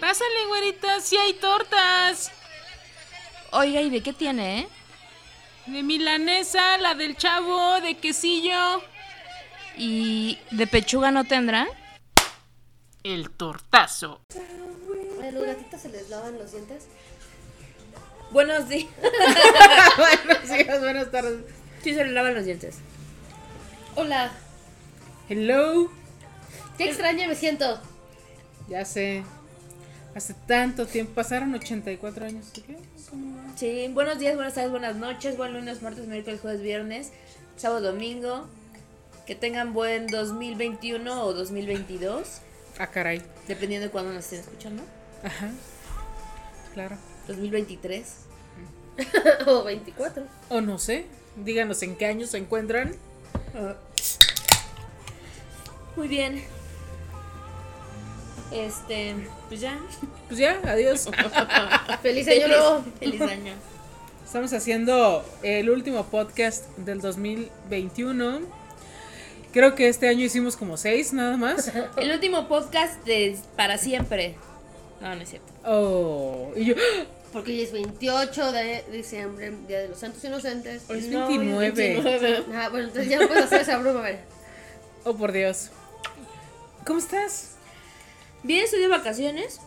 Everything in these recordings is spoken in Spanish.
Pásale, güerita, sí hay tortas. Oiga, ¿y de qué tiene, eh? De milanesa, la del chavo, de quesillo. ¿Y de pechuga no tendrá? El tortazo. ¿A los gatitos se les lavan los dientes? Buenos días. Buenos días, buenas tardes. Sí, se le lavan los dientes. Hola. Hello. Qué extraña me siento. Ya sé. Hace tanto tiempo, pasaron 84 años. ¿sí qué? ¿Cómo va? Sí, buenos días, buenas tardes, buenas noches, buen lunes, martes, miércoles, jueves, viernes, sábado, domingo. Que tengan buen 2021 o 2022, Ah, caray. dependiendo de cuándo nos estén escuchando. Ajá. Claro. 2023. o 24. O no sé. Díganos en qué año se encuentran. Muy bien. Este, pues ya. Pues ya, adiós. Feliz año nuevo. Feliz año. Estamos haciendo el último podcast del 2021. Creo que este año hicimos como seis nada más. El último podcast de para siempre. No, no es cierto. Oh, y yo, Porque hoy es 28 de diciembre, Día de los Santos Inocentes. hoy es No, 29. 29. Ah, bueno, entonces ya no puedes hacer esa broma, a ver. Oh, por Dios. ¿Cómo estás? Bien, estoy de vacaciones.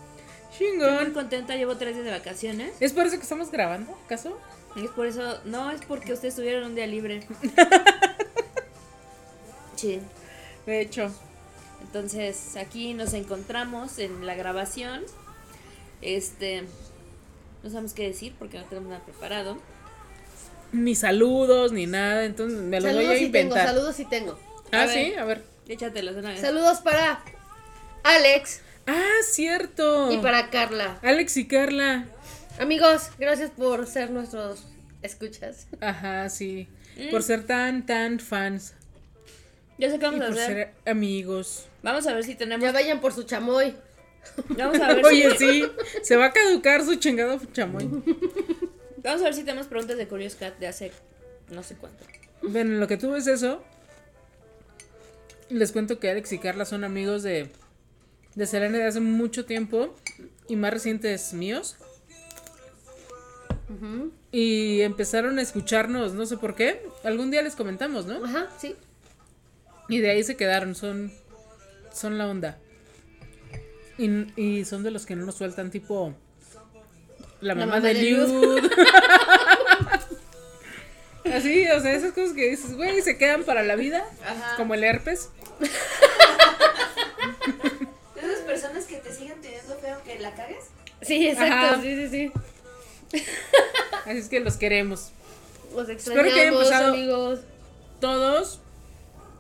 Estoy muy Chingón. contenta, llevo tres días de vacaciones. ¿Es por eso que estamos grabando, acaso? Es por eso, no, es porque ustedes tuvieron un día libre. Sí. De hecho. Entonces, aquí nos encontramos en la grabación. Este, no sabemos qué decir porque no tenemos nada preparado. Ni saludos, ni nada, entonces me lo voy Saludos a sí tengo, inventar. saludos sí tengo. ah, A ver. sí, a ver. Échatelos de una vez. Saludos para Alex Ah, cierto. y para Carla. Alex y Carla. Amigos, gracias por ser nuestros escuchas. Ajá, sí. Mm. Por ser tan, tan fans. Ya sé qué Y vamos a por hacer. ser amigos. Vamos a ver si tenemos. Ya vayan por su chamoy. Vamos a ver Oye, si. sí. Se va a caducar su chingado chamoy. Vamos a ver si tenemos preguntas de Curious Cat de hace no sé cuánto. Bueno, en lo que tú ves eso, les cuento que Alex y Carla son amigos de, de Selene de hace mucho tiempo y más recientes míos. Y empezaron a escucharnos, no sé por qué. Algún día les comentamos, ¿no? Ajá, sí. Y de ahí se quedaron, son, son la onda. Y, y son de los que no nos sueltan, tipo la mamá, mamá de, de Liud. Así, o sea, esas cosas que dices, güey, se quedan para la vida, como el herpes. Esas personas que te siguen teniendo feo que la cagues. Sí, exacto, Ajá. sí, sí, sí. Así es que los queremos. Los Espero que hayan extrañamos, pasado- amigos. Todos,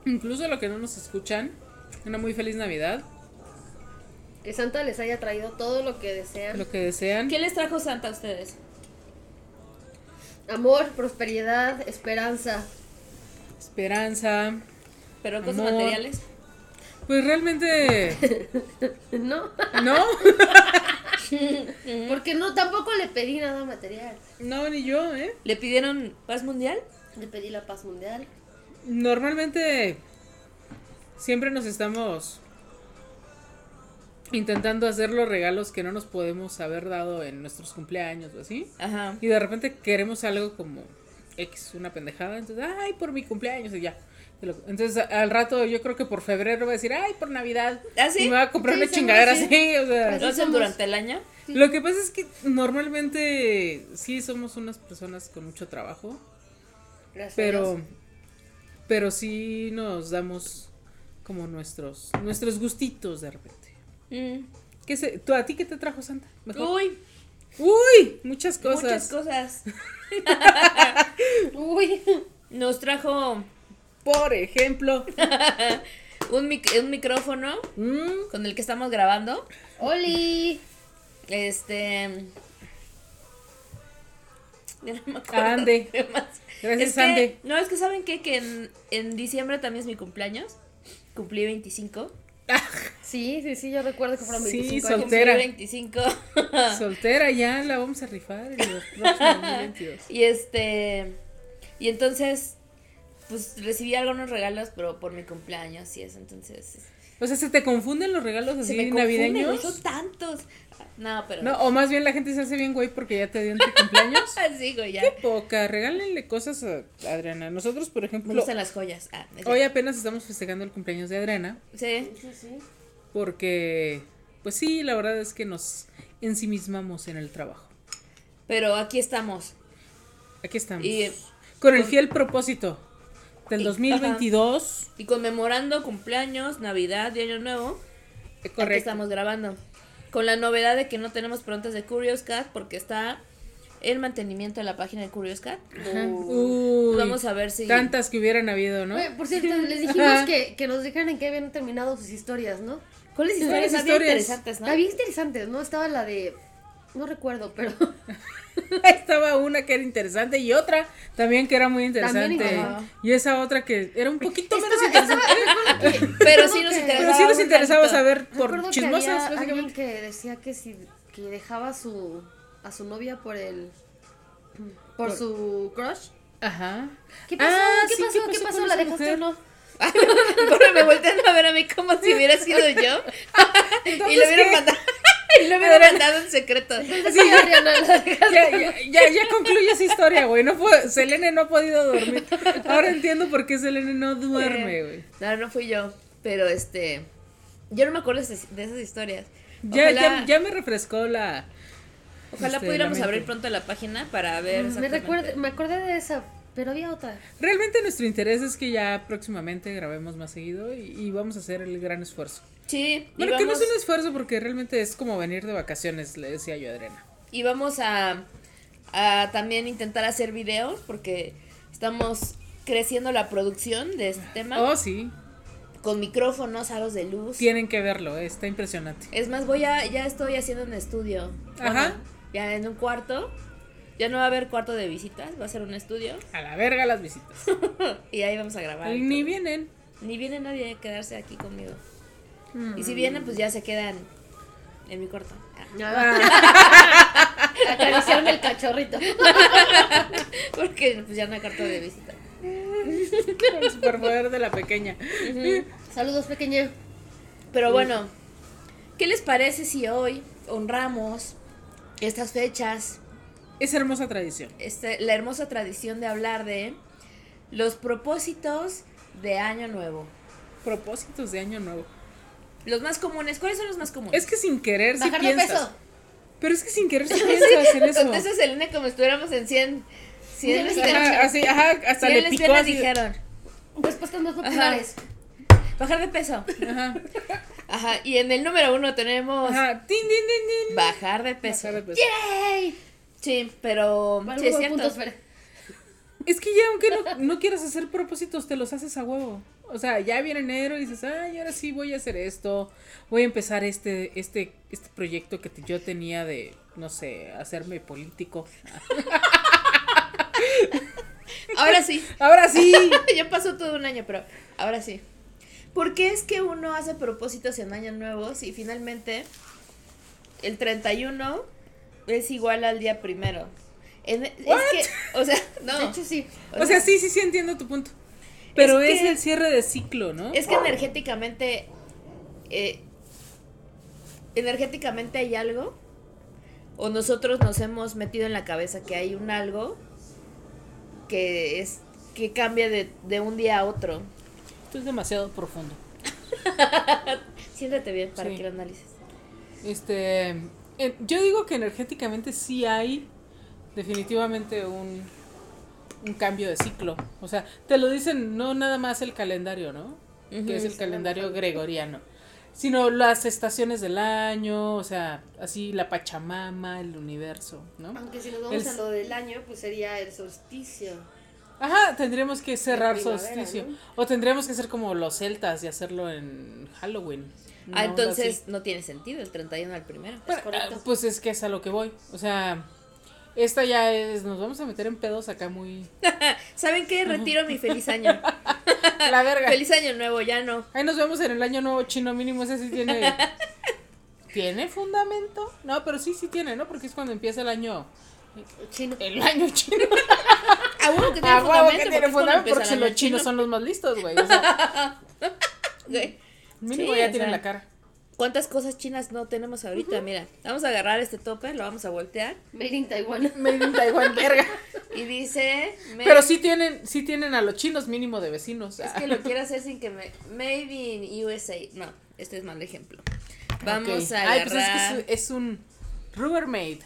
incluso los que no nos escuchan, una muy feliz Navidad, Que Santa les haya traído todo lo que desean. lo que desean. ¿Qué les trajo Santa a ustedes? Amor, prosperidad, esperanza. Esperanza. ¿Pero cosas Amor. materiales? Pues realmente, ¿No? ¿no? Porque no, tampoco le pedí nada material. No, ni yo, ¿eh? ¿Le pidieron paz mundial? Le pedí la paz mundial. Normalmente siempre nos estamos intentando hacer los regalos que no nos podemos haber dado en nuestros cumpleaños o así. Ajá. Y de repente queremos algo como X, una pendejada. Entonces, ay, por mi cumpleaños y ya. Entonces al rato yo creo que por febrero va a decir, ay, por Navidad. ¿Ah, sí? Y me va a comprar Sí, una chingadera sí. así. O sea, ¿Lo hacen somos. durante el año? lo que pasa es que normalmente sí somos unas personas con mucho trabajo. Gracias. Pero, pero sí nos damos como nuestros, nuestros gustitos de repente. Mm. ¿Qué se, ¿tú, ¿A ti qué te trajo Santa? Mejor. Uy, Uy, muchas cosas. muchas cosas. Uy. Nos trajo Por ejemplo, un, mic- un micrófono mm, con el que estamos grabando. Oli. Este. No me acuerdo Ande. más. Gracias, Es que- Ande. No, es que saben qué? que en, en diciembre también es mi cumpleaños. Cumplí 25. Sí, sí, sí, yo recuerdo que fueron Sí, 25 sol- años. Soltera. Cumplí 25. soltera ya la vamos a rifar en los próximos 2022. y este. Y entonces. Pues recibí algunos regalos, pero por mi cumpleaños y eso, entonces. O sea, ¿se te confunden los regalos Se así me confunden, navideños? son tantos. No, pero. No, o más bien la gente se hace bien, güey, porque ya te dio en tu cumpleaños. sí, güey, ya. Qué poca, regálenle cosas a Adriana. Nosotros, por Me ejemplo, gustan las joyas. Ah, hoy apenas estamos festejando el cumpleaños de Adriana, Sí. Sí, sí. porque, pues sí, la verdad es que nos ensimismamos en el trabajo. Pero aquí estamos. Aquí estamos. Y- con el fiel propósito del Y- 2022. Y conmemorando cumpleaños, Navidad y Año Nuevo. Aquí correcto. estamos grabando. Con la novedad de que no tenemos preguntas de Curious Cat porque está el mantenimiento de la página de Curious Cat. Uy, Vamos a ver si. Tantas que hubieran habido, ¿no? Oye, por cierto, les dijimos que, que nos dijeran en qué habían terminado sus historias, ¿no? ¿Cuáles historias ¿Cuáles había historias? interesantes, no? Había interesantes, ¿no? Estaba la de. No recuerdo, pero. Estaba una que era interesante y otra también que era muy interesante. Y esa otra que era un poquito menos interesante. que- Pero sí nos que- interesaba. Pero sí nos interesaba saber por que chismosas, había alguien básicamente. que decía que si que dejaba a su a su novia por el por, Por- su crush. Ajá. ¿Qué pasó? Ah, ¿Qué sí, pasó? ¿Qué pasó? ¿La dejaste o no? Me voltean a ver a mí como si hubiera sido yo. y lo hubiera mandado. lo hubiera mandado en secreto. Sí. Ya, ya, ya, ya concluye esa historia, güey. No Selene no ha podido dormir. Ahora entiendo por qué Selene no duerme, güey. No, no fui yo. Pero este. Yo no me acuerdo de esas, historias. Ya, Ojalá, ya, ya me refrescó la. ojalá este, pudiéramos la abrir pronto la página para ver. Me exactamente. recuerdo, me acordé de esa, pero había otra. Realmente nuestro interés es que ya próximamente grabemos más seguido y, y vamos a hacer el gran esfuerzo. Sí, Bueno, que no es un esfuerzo porque realmente es como venir de vacaciones, le decía yo a Adriana. y vamos a, a también intentar hacer videos porque estamos creciendo la producción de este tema Oh, sí. con micrófonos, aros de luz. Tienen que verlo, eh, está impresionante. Es más, voy a, ya estoy haciendo un estudio. Ajá. Bueno, ya en un cuarto. Ya no va a haber cuarto de visitas, va a ser un estudio. A la verga las visitas. Y ahí vamos a grabar. Ni todo. vienen. Ni viene nadie a quedarse aquí conmigo. Mm. Y si vienen, pues ya se quedan en mi cuarto. Ah. Acariciarme el cachorrito. Porque pues ya no hay cuarto de visita. El superpoder de la pequeña. Saludos, pequeña. Pero bueno, ¿qué les parece si hoy honramos estas fechas, Es hermosa tradición. este, la hermosa tradición de hablar de los propósitos de Año Nuevo? Propósitos de año nuevo. Los más comunes, ¿cuáles son los más comunes? Es que sin querer sí Bajar de piensas. peso. Pero es que sin querer sí piensas en eso. Contesta Selena como si estuviéramos en 100. 100 Sí, lesbianas, Ajá, así, ajá, hasta 100 le picó así. dijeron. Respuestas más populares. Bajar de peso. Ajá, Ajá. Y en el número uno tenemos ajá. Tin, tin, tin, tin. bajar de peso. Bajar de peso. ¡Yay! Sí, pero Vale, sí es cierto. punto, Fer. Es que ya aunque no, no quieras hacer propósitos, te los haces a huevo. O sea, ya viene enero y dices, ay, ahora sí voy a hacer esto. Voy a empezar este, este, este proyecto que te- yo tenía de, no sé, hacerme político. Ahora sí. Ahora sí. ya pasó todo un año, pero ahora sí. ¿Por qué es que uno hace propósitos en años nuevos y finalmente el 31 es igual al día primero? En- es que, o sea, no. De hecho, sí. O sea, sí, sí, sí entiendo tu punto. Pero Es es, que- el cierre de ciclo, ¿no? Es que energéticamente, eh, energéticamente hay algo, o nosotros nos hemos metido en la cabeza que hay un algo que es que cambia de, de un día a otro. Esto es demasiado profundo. Siéntate bien para Sí. que lo analices. Este, yo digo que energéticamente sí hay definitivamente un, un cambio de ciclo. O sea, te lo dicen no nada más el calendario, ¿no? que es el calendario gregoriano, sino las estaciones del año, o sea, así la Pachamama, el universo, ¿no? Aunque si nos vamos El- a lo del año, pues sería el solsticio. Ajá, tendríamos que cerrar solsticio. ¿no? O tendríamos que hacer como los celtas y hacerlo en Halloween. Ah, entonces no tiene sentido el 31 al primero. Correcto. ah, pues es que es a lo que voy. O sea, esta ya es, nos vamos a meter en pedos acá muy... ¿Saben qué? Retiro mi feliz año. La verga. feliz año nuevo, ya no. Ahí nos vemos en el año nuevo chino mínimo, ese sí tiene... ¿Tiene fundamento? No, pero sí, sí tiene, ¿no? Porque es cuando empieza el año... Chino. El año chino. A huevo que tiene Ah, huevo fundamento. que porque tiene cuando fundamento porque los chinos chino. son los más listos, güey. O sea, Güey. mínimo Sí, ya o tienen sea. la cara. ¿Cuántas cosas chinas no tenemos ahorita? Mira, vamos a agarrar este topper, lo vamos a voltear. Made in Taiwan. Made in Taiwan, verga. Y dice. made- Pero sí tienen, sí tienen a los chinos mínimo de vecinos. Es que lo quiero hacer sin que me. Made in USA. No, este es mal ejemplo. Vamos Ok. a Ay, pues es que es, es un Rubbermaid.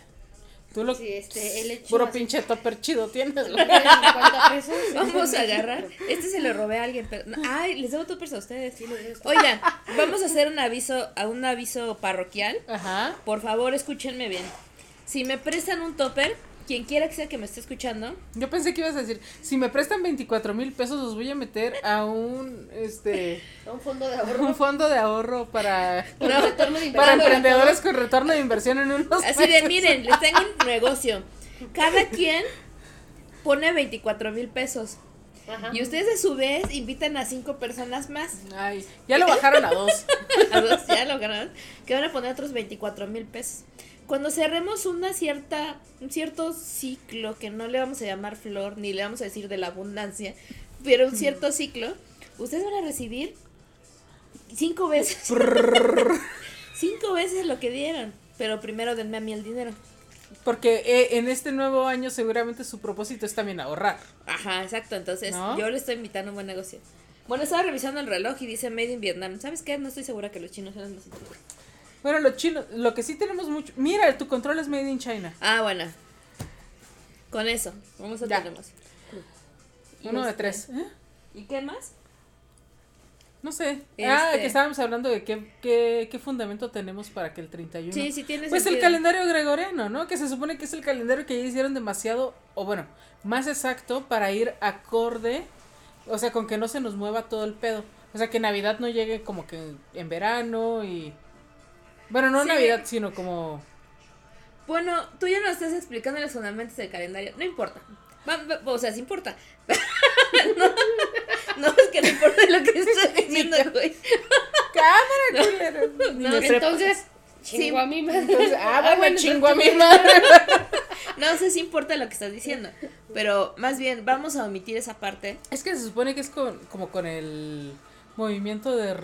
Tú lo Sí, este, el hecho puro así. pinche topper chido tienes. güey. 50 pesos. Vamos a agarrar. Este se lo robé a alguien, pero. no, ay, les debo toppers a ustedes. Sí. Oigan, vamos a hacer un aviso, a un aviso parroquial. Ajá. Por favor, escúchenme bien. Si me prestan un topper, quien quiera que sea que me esté escuchando, Yo pensé que ibas a decir, si me prestan 24 mil pesos, los voy a meter a un, este, A un fondo de ahorro. un fondo de ahorro para, Con No, retorno de para inversión. emprendedores con retorno de inversión en unos así de, miren, les tengo un negocio. Cada quien pone 24 mil pesos. Ajá. Y ustedes a su vez invitan a cinco personas más. Ay, ya lo bajaron a dos. A dos ya lograron. Que van a poner otros 24 mil pesos. Cuando cerremos una cierta, un cierto ciclo, que no le vamos a llamar flor, ni le vamos a decir de la abundancia, pero un cierto ciclo, ustedes van a recibir cinco veces. cinco veces lo que dieron. Pero primero denme a mí el dinero. Porque eh, en este nuevo año seguramente su propósito es también ahorrar. Ajá, exacto. Entonces, ¿No? yo le estoy invitando a un buen negocio. Bueno, estaba revisando el reloj y dice Made in Vietnam. ¿Sabes qué? No estoy segura que los chinos eran los inteligentes. Bueno, los chinos, lo que sí tenemos mucho. Mira, tu control es made in China. Ah, bueno. Con eso, vamos a tenemos. Uno de este- tres. ¿Eh? ¿Y qué más? No sé. Ah, Este- que estábamos hablando de qué, qué, qué fundamento tenemos para que el 31. Sí, sí tiene Pues el sentido. calendario gregoriano, ¿no? Que se supone que es el calendario que ya hicieron demasiado, o bueno, más exacto para ir acorde, o sea, con que no se nos mueva todo el pedo. O sea, que Navidad no llegue como que en verano y... Bueno, no Sí. Navidad, sino como... Bueno, tú ya nos estás explicando los fundamentos del calendario. No importa. Va- va- o sea, sí importa. no, no, es que no importa lo que estoy diciendo, güey. ¡Cámara, No, me sepa. Entonces, Sí. chingo a mí madre. Entonces, ah, bueno, bueno, chingo a mi entonces- madre. No sé si importa lo que estás diciendo. Pero más bien, vamos a omitir esa parte. Es que se supone que es con, como con el movimiento de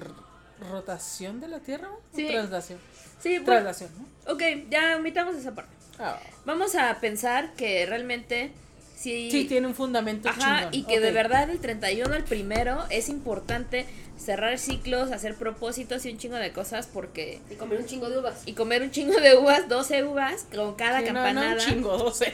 rotación de la Tierra. ¿o Sí. Traslación. Sí, bueno, Traslación, ¿no? ok, ya omitamos esa parte. Ah, Vamos a pensar que realmente sí, sí, tiene un fundamento Ajá, chingón. y que de verdad el 31 al primero es importante cerrar ciclos, hacer propósitos y un chingo de cosas porque... Y comer un chingo de uvas. Y comer un chingo de uvas, 12 uvas con cada Sí, no, no, campanada. un chingo, 12.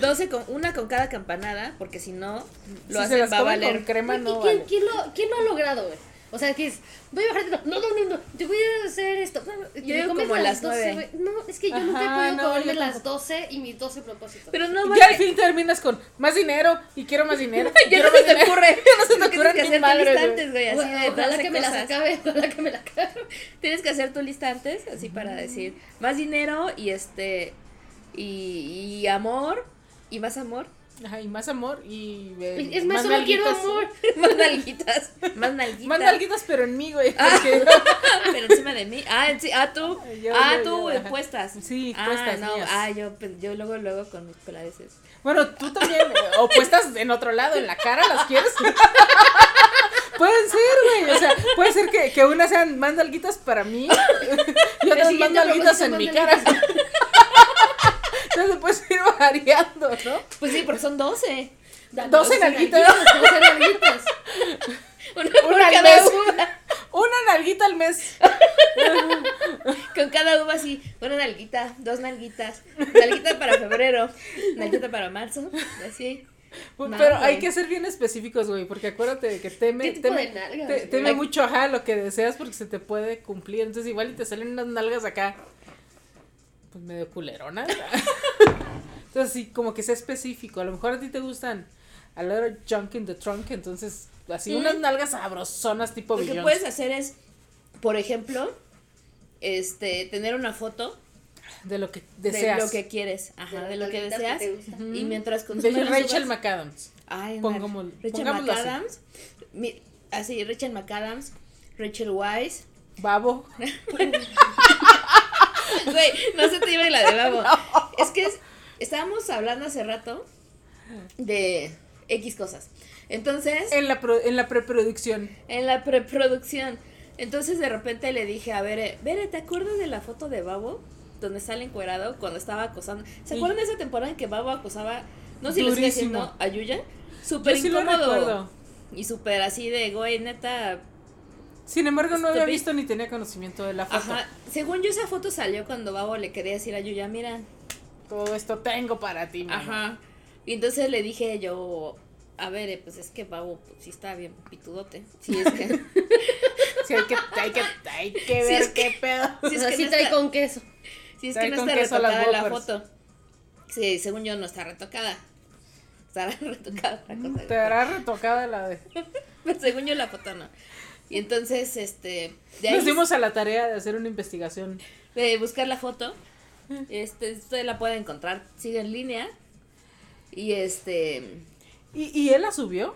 12 con una con cada campanada, porque si no, lo si se hacen las va a valer. con crema, ¿Y no quién, vale. quién lo, quién lo ha logrado, güey? O sea, que es, voy a bajar de no, no, no, no, te voy a hacer esto. Te digo comes como a las 12, nueve. güey. No, es que yo nunca he podido no, comerme yo las tampoco. 12 y mis 12 propósitos. Pero no Y vale. ya al fin terminas con más dinero y quiero más dinero. ya quiero no se más te dinero. ocurre. Ya no se te Lo que ocurre tienes que hacer tu madre, antes, güey, así Bueno, de ojalá 12 que me las acabe, ojalá que me la acabe. Tienes que hacer tu lista antes, así para decir más dinero y este y, y amor y más amor, Ajá, y más amor y. eh, Es más, solo quiero amor. más nalguitas, más nalguitas. Más nalguitas, pero en mí, güey. Ah. porque- Pero encima de mí. Ah, sí, ah, tú. Yo, ah, yo, tú, yo, eh, puestas. Sí, ah, puestas no. mías. Ah, yo, pe- yo luego, luego con mis peladeces. Bueno, tú también. O puestas en otro lado, en la cara, ¿las quieres? Pueden ser, güey. O sea, puede ser que, que unas sean más nalguitas para mí y otras más nalguitas en mi cara. Entonces puedes ir variando, ¿no? Pues sí, porque son 12. Da- 12 nalguitas. 12 nalguitas. Una por Una al cada mes. uva. Una nalguita al mes. Con cada uva así. Una nalguita, dos nalguitas. Nalguita para febrero. Nalguita para marzo. Así. Pero hay que ser bien específicos, güey, porque acuérdate de que teme, ¿Qué tipo teme, de nalgas, te- güey? teme mucho, ajá, lo que deseas porque se te puede cumplir. Entonces igual y te salen unas nalgas acá, pues medio culeronas. entonces sí, como que sea específico. A lo mejor a ti te gustan a little junk in the trunk, entonces así Mm. unas nalgas sabrosonas tipo Lo que puedes hacer es, por ejemplo, este, tener una foto De lo que deseas. de lo que quieres. Ajá, de, lo que deseas. Y mientras De consumes las Rachel uvas- McAdams. Ay, Pongamos- Rachel así. McAdams. mi- así, Rachel McAdams, Rachel Wise. Babo. Güey, no se te iba la de babo. Es que es- estábamos hablando hace rato de X cosas. Entonces, En la, pro- en la preproducción. en la preproducción. Entonces de repente le dije a Bere, Bere, ¿te acuerdas de la foto de Babo? Donde sale encuerado cuando estaba acosando. ¿Se Y- acuerdan de esa temporada en que Babo acosaba, no sé si lo sigue Durísimo. haciendo, a Yuya? Súper Yo sí lo incómodo. y súper así de, güey, neta. Sin embargo, no había visto ni tenía conocimiento de la foto. Ajá. Según yo, esa foto salió cuando Babo le quería decir a Yuya, mira. Todo esto tengo para ti, mamá. Ajá. Y entonces le dije yo, a ver, eh, pues es que Babo pues, sí está bien pitudote. Sí, es que. Sí, hay que, hay que, hay que Sí, ver es que- qué pedo. sí, es que sí no trae está- con queso. Sí, es Trae que no está retocada la foto. Sí, según yo no está retocada. Está retocada la cosa. Te hará retocada la de. Pero según yo la foto no. Y entonces, este, de ahí Nos dimos a la tarea de hacer una investigación. de buscar la foto. Este, usted la puede encontrar, sigue en línea. Y este, ¿Y, y él la subió?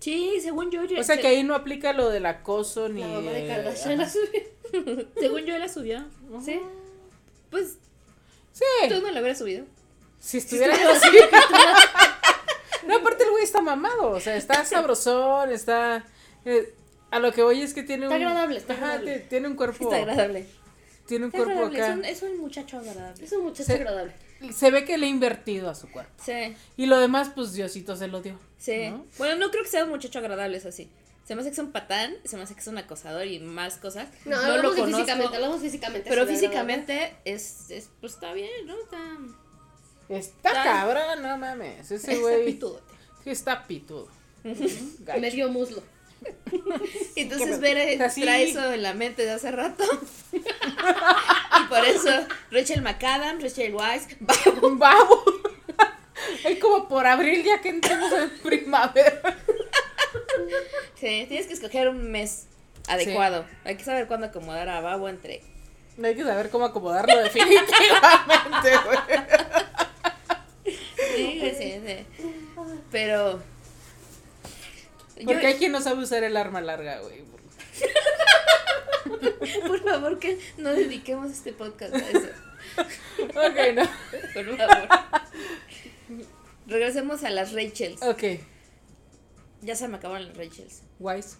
sí, según yo, yo- O sea que ahí no aplica lo del acoso ni. La mamá de Kardashian la subió. según yo la subió. Sí. Pues Sí. tú no la hubieras subido. Si estuviera así. no, aparte el güey está mamado. O sea, está sabrosón, está. eh, a lo que voy es que tiene Está un. agradable, está Ajá, agradable. ti- tiene un cuerpo. Está agradable. Tiene un Está cuerpo agradable. Es acá. un, es un muchacho agradable. Es un muchacho agradable. Se ve que le ha invertido a su cuerpo. Sí. Y lo demás, pues Diosito se lo dio. Sí. ¿no? Bueno, no creo que sea un muchacho agradable, es así. Se me hace que es un patán, se me hace que es un acosador y más cosas. No, lo hablamos de conozco, físicamente, hablamos físicamente. Pero físicamente es, es, pues está bien, ¿no? Está, Está Está- cabrón, no mames. Ese está güey. pitudote. Sí, está pitudo. Medio muslo. Entonces ¿Qué Bere Así. trae eso en la mente de hace rato. y por eso Rachel McAdams, Rachel Weisz, babo. Es como por abril ya que entramos en primavera. sí, tienes que escoger un mes adecuado. Hay que saber cuándo acomodar a Babo entre. Hay que saber cómo acomodarlo definitivamente, güey. Sí, sí, sí. Pero. Yo- Porque hay quien no sabe usar el arma larga, güey. por favor, que no dediquemos este podcast a eso. Ok, no. Por favor. Regresemos a las Rachels. Ok. Ya se me acabaron las Rachels. Wise.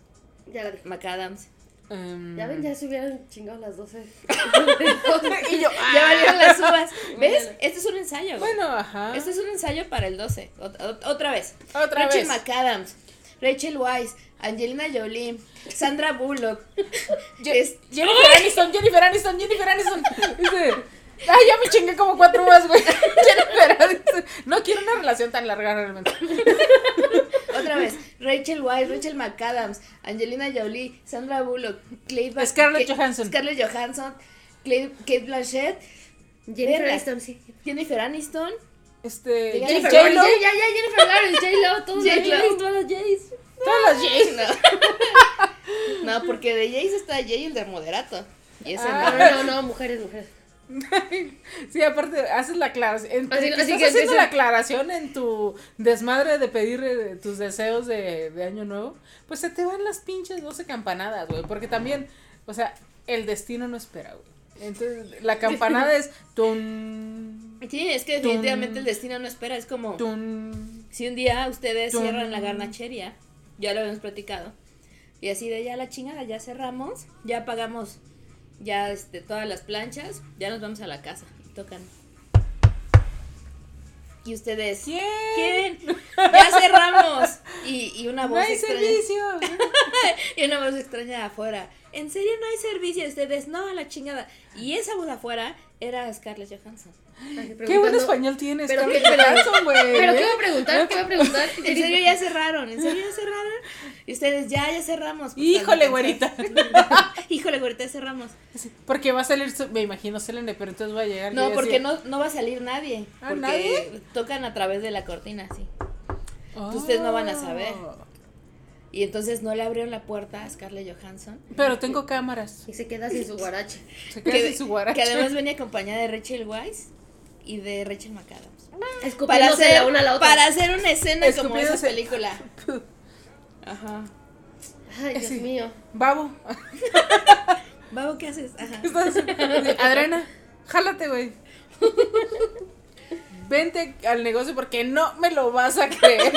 Ya la dije. McAdams. Em, Ya ven, ya se hubieran chingado las 12. y yo, Ya ah. valieron las uvas. ¿Ves? Vale. Este es un ensayo. güey. Bueno, ajá. Este es un ensayo para el 12. Ot- ot- otra vez. Otra Rachel vez. McAdams. Rachel Weisz. Angelina Jolie. Sandra Bullock. Je- Es- Jennifer Aniston, Jennifer Aniston, Jennifer Aniston. Dice, ay, ya me chingué como cuatro uvas, güey. Jennifer Aniston. No quiero una relación tan larga realmente. Otra vez. Rachel Weisz. Rachel McAdams. Angelina Jolie. Sandra Bullock. Clay Ba- Scarlett Johansson. Scarlett Johansson. Clay- Kate Blanchett. Jennifer. Aniston, sí. Jennifer Aniston. Este. Jennifer J-Lo. Lawrence, ya, ya, Jennifer Lawrence, J-Lo, todos los J-Lo. Jays, todos los Jays. Todas las Jays. No. no, porque de Jace está Jay el de moderato. Y ese Ah. no. No, no, no, mujeres, mujeres. Sí, aparte, haces la aclaración. Así- que así estás que haciendo empieza- la aclaración en tu desmadre de pedir eh, tus deseos de, de año nuevo. Pues se te van las pinches 12 campanadas, güey. Porque también, o sea, el destino no espera, güey. Entonces, la campanada es tun, Sí, es que definitivamente el destino no espera. Es como tun. si un día ustedes cierran la garnachería, ya lo habíamos platicado. Y así de ya la chingada, ya cerramos, ya pagamos ya este todas las planchas, ya nos vamos a la casa. Y tocan. Y ustedes, ¿Quién? ¿quién? Ya cerramos. Y, y una No voz hay extraña. servicio. Y una voz extraña de afuera. ¿En serio no hay servicio? Ustedes, no, a la chingada. Y esa voz afuera era Scarlett Johansson. Qué buen español tienes, Pero Scarlett Johansson, güey. Pero. ¿qué voy a preguntar? ¿Qué voy a preguntar? ¿En serio ya cerraron? ¿En serio ya cerraron? Y ustedes, ya, ya cerramos. Pues, Híjole, güerita. Híjole, güerita, ya cerramos. Porque va a salir, me imagino, Selene, pero entonces va a llegar. No, porque no, no va a salir nadie. ¿Ah, porque nadie? tocan a través de la cortina, sí. ustedes no van a saber. Y entonces no le abrieron la puerta a Scarlett Johansson. Pero tengo cámaras. Y se queda sin su guarache. Se queda Que, sin su guarache. que además venía acompañada de Rachel Weisz y de Rachel McAdams. Para hacer, la una a la otra. para hacer una escena como esa película. Ajá. Ay, Dios Sí. mío. Babo. Babo, ¿qué haces? Ajá. Adriana, jálate, güey. Vente al negocio porque no me lo vas a creer.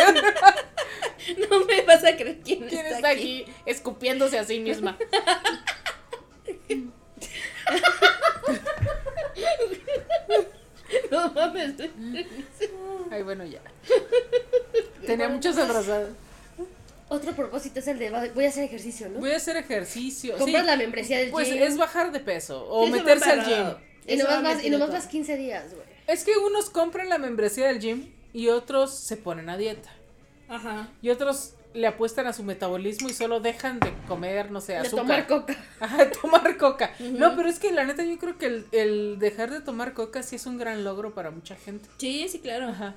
No me vas a creer quién, ¿Quién está, está aquí. aquí escupiéndose a sí misma? No mames. Ay, bueno, ya. Tenía muchos atrasados. Otro propósito es el de voy a hacer ejercicio, ¿no? Voy a hacer ejercicio. Compras sí. la membresía del Pues gym. es bajar de peso o Sí, meterse me al gym. Y nomás, vas, y nomás todo. vas 15 días, güey. Es que unos compran la membresía del gym y otros se ponen a dieta. Ajá. Y otros le apuestan a su metabolismo y solo dejan de comer, no sé, De azúcar. tomar coca. Ajá, tomar coca. No, pero es que la neta yo creo que el, el dejar de tomar coca sí es un gran logro para mucha gente. Sí, sí, claro. Ajá.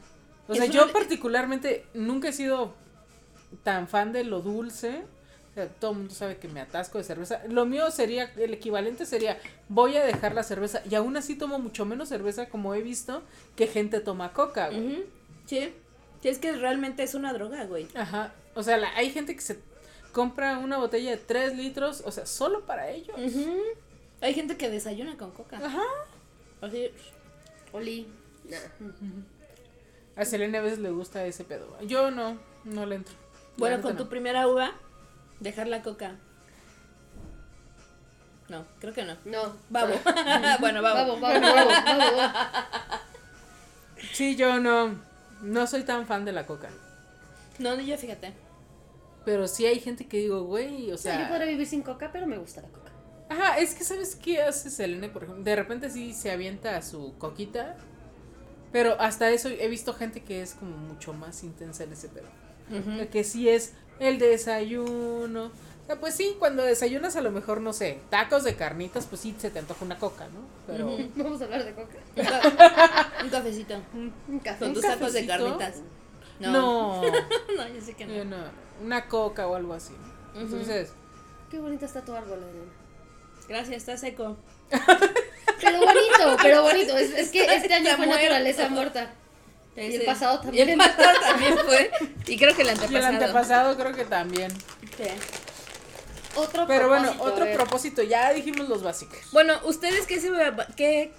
O Es sea, yo particularmente nunca he sido tan fan de lo dulce. O sea, todo el mundo sabe que me atasco de cerveza. Lo mío sería, el equivalente sería, voy a dejar la cerveza. Y aún así tomo mucho menos cerveza como he visto que gente toma coca. güey. Sí. Sí, es que realmente es una droga, güey. Ajá. O sea, la- hay gente que se compra una botella de 3 litros, o sea, solo para ellos. Ujú. Hay gente que desayuna con coca. Ajá. Así. Oli. Nah. A Selena a veces le gusta ese pedo. Yo no, no le entro. Bueno, con no. tu primera uva, dejar la coca. No, creo que no. No. Babo. bueno, babo. Vamos, vamos, vamos, vamos. Sí, yo no, no soy tan fan de la coca. No, ni yo, fíjate. Pero sí hay gente que digo, güey, o sea, yo sea... podría vivir sin coca, pero me gusta la coca. Ajá, es que ¿sabes qué hace Selene, por ejemplo? De repente sí se avienta a su coquita, pero hasta eso he visto gente que es como mucho más intensa en ese pedo. Que sí es el desayuno. Pues sí, cuando desayunas a lo mejor, no sé, tacos de carnitas, pues sí se te antoja una coca, ¿no? Pero... Vamos a hablar de coca. Un ca- Un cafecito. Un café. Con ¿Un tus tacos de cafecito? carnitas. No. No, yo sé que yo no. no. Una coca o algo así. Ujú. Entonces, Qué bonita está tu árbol, Adriana. Gracias, está seco. Pero bonito, pero bonito. Es, es que este año fue naturaleza muerta. Y el pasado Y también. el pasado también fue. Y creo que el y el antepasado. antepasado creo que también. Sí. Otro Pero bueno, propósito, otro propósito, ya dijimos los básicos. Bueno, ustedes qué se qué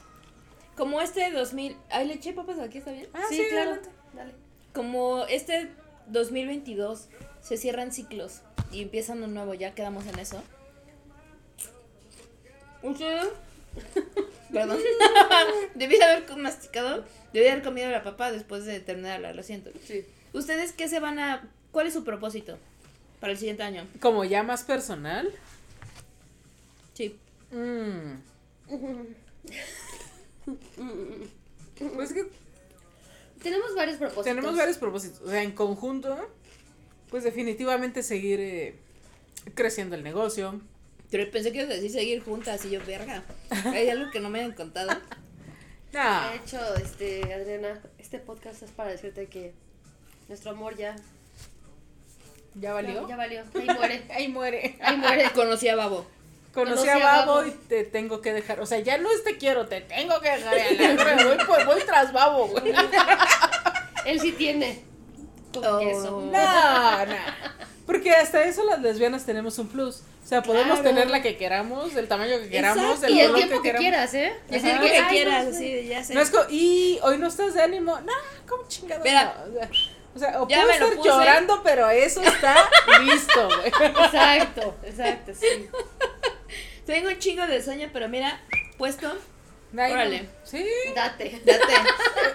como este 2000, ay, le eché papas aquí, ¿está bien? Ah, sí, sí, claro. Dale. Como este 2022 se cierran ciclos y empiezan un nuevo, ya quedamos en eso. ¿Ustedes? Perdón. Debí de haber masticado, debí de haber comido la papa después de terminarla, lo siento. Sí. ¿Ustedes qué se van a cuál es su propósito para el siguiente año? Como ya más personal. Sí. mm, pues que Tenemos varios propósitos. tenemos varios propósitos. O sea, en conjunto, pues definitivamente seguir eh, creciendo el negocio. Pero pensé que ibas a decir seguir juntas y yo, verga. Hay algo que no me han contado. De hecho, este, Adriana, este podcast es para decirte que nuestro amor ya, ¿ya valió? ya, ya valió. Ahí muere. Ahí muere. Ahí muere. Conocí a Babo. Conocí Conocí a a Babo y te tengo que dejar. O sea, ya no es te quiero, te tengo que dejar. Voy, voy tras Babo, güey. Él sí tiene. Oh. queso. No, no. Porque hasta eso las lesbianas tenemos un plus. O sea, podemos Claro. tener la que queramos, del tamaño que queramos, Exacto. del Y el color tiempo que, queramos. quieras, ¿eh? El tiempo que Ay, quieras, no sé. sí, ya sé. No es como, y hoy no estás de ánimo. No. Mira. no? O sea, O sea, o Ya puedo estar puse. llorando, pero eso está listo, güey. Exacto, exacto, sí. Tengo un chingo de sueño, pero mira, puesto, Ay. Órale. Sí. Date. date.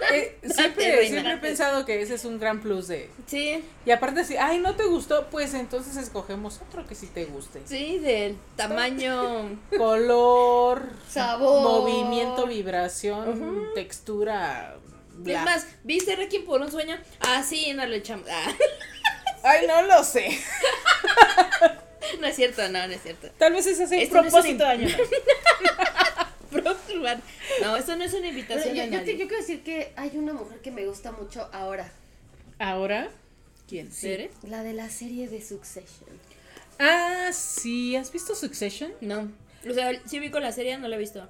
Eh, Date, siempre, reina. siempre he pensado que ese es un gran plus de... Sí, Y aparte si, ay, no te gustó, pues entonces escogemos otro que sí te guste. sí, del tamaño. Color, Sabor. movimiento, vibración, textura. Bla. Es más, ¿viste Requiem por un sueño? Ah, sí, no le echamos. Ah, Ay, no lo sé. no es cierto, no, no es cierto. Tal vez ese sea no es propósito un- de año. nuevo. Probar. No, esto no es una invitación yo, te- nadie. yo quiero decir que hay una mujer que me gusta mucho ahora. Ahora, ¿quién? ¿Eres? La de la serie de Succession. Ah, sí, ¿has visto Succession? No. O sea, sí vi con la serie, no la he visto.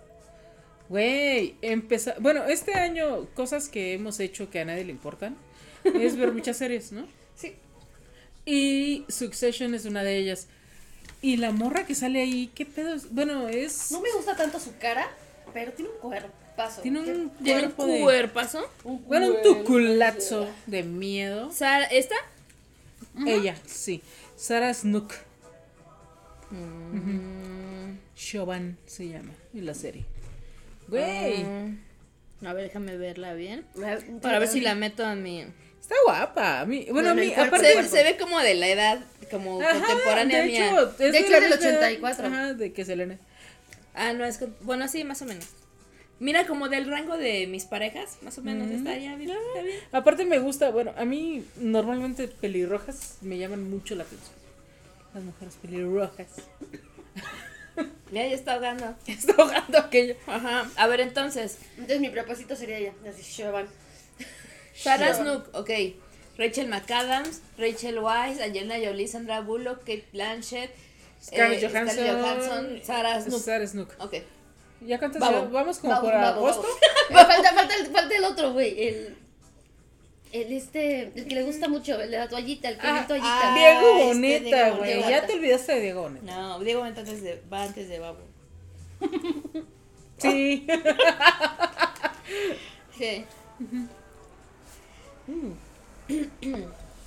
Güey, empezó. Bueno, este año, cosas que hemos hecho que a nadie le importan es ver muchas series, ¿no? Sí. Y Succession es una de ellas. Y la morra que sale ahí, ¿qué pedo? es? Bueno, es. No me gusta tanto su cara, pero tiene un cuerpazo. Tiene ¿Qué- un ¿Tiene cuerpo un de. cuerpazo? Bueno, un tuculazo de miedo. Sara, ¿esta? Ella, sí. Sarah Snook. Mm, Chauvin se llama en la serie. Güey. mm, a ver, déjame verla bien. Para ver si la meto a mi. Está guapa. A mí, bueno, a el cuerpo- aparte. Se, se ve como de la edad, como Ajá, contemporánea de mía. hecho, De hecho, del misma edad, 84. Ajá, de que Selena. Ah, no, es. Bueno, sí, más o menos. Mira, como del rango de mis parejas, más o menos. Mm. Está ya bien, está bien. Aparte me gusta, bueno, a mí normalmente pelirrojas me llaman mucho la atención. Las mujeres pelirrojas. Ya, ya está ahogando. Está ahogando aquello. Ajá. A ver, entonces. Entonces mi propósito sería ella, así, Siobhan. Sarah. Snook, ok. Rachel McAdams, Rachel Weisz, Angelina Jolie, Sandra Bullock, Kate Blanchett, Scarlett eh, Johansson. Scarlett Johansson, Sarah Snook. Sarah Snook. Ok. ¿Ya cuántas ya? Vamos como Babo, por babo, agosto. babo. Falta, falta, falta el otro, güey, el... El este, el que le gusta mucho, el de la toallita, el que Ah, toallita. ah. Diego este, Boneta, Diego güey. Boneta. Ya te olvidaste de Diego Boneta. No, Diego Boneta antes de, va antes de Babo. Sí. Sí.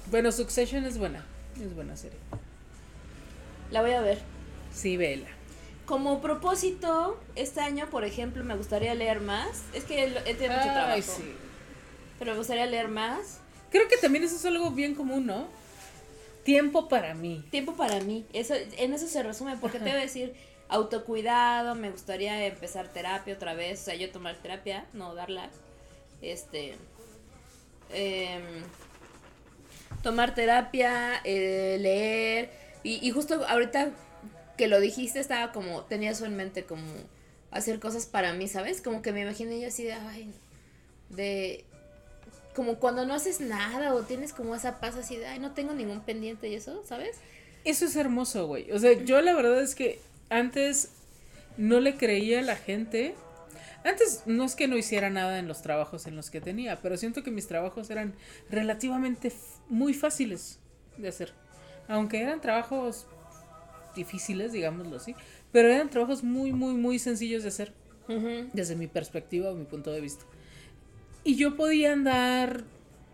bueno, Succession es buena. Es buena serie. La voy a ver. Sí, vela. Como propósito, este año, por ejemplo, me gustaría leer más. Es que he tenido mucho trabajo. Ay, sí. Pero me gustaría leer más. Creo que también eso es algo bien común, ¿no? Tiempo para mí. Tiempo para mí. Eso, en eso se resume, porque te voy a decir autocuidado, me gustaría empezar terapia otra vez, o sea, yo tomar terapia, no darla. Este. em, tomar terapia, eh, leer. Y, y justo ahorita que lo dijiste, estaba como, tenía eso en mente, como hacer cosas para mí, ¿sabes? Como que me imaginé yo así de, ay, de, como cuando no haces nada o tienes como esa paz así de, ay, no tengo ningún pendiente y eso, ¿sabes? Eso es hermoso, güey. O sea, yo la verdad es que antes no le creía a la gente. Antes no es que no hiciera nada en los trabajos en los que tenía, pero siento que mis trabajos eran relativamente muy fáciles de hacer. Aunque eran trabajos difíciles, digámoslo así, pero eran trabajos muy, muy, muy sencillos de hacer desde mi perspectiva o mi punto de vista. Y yo podía andar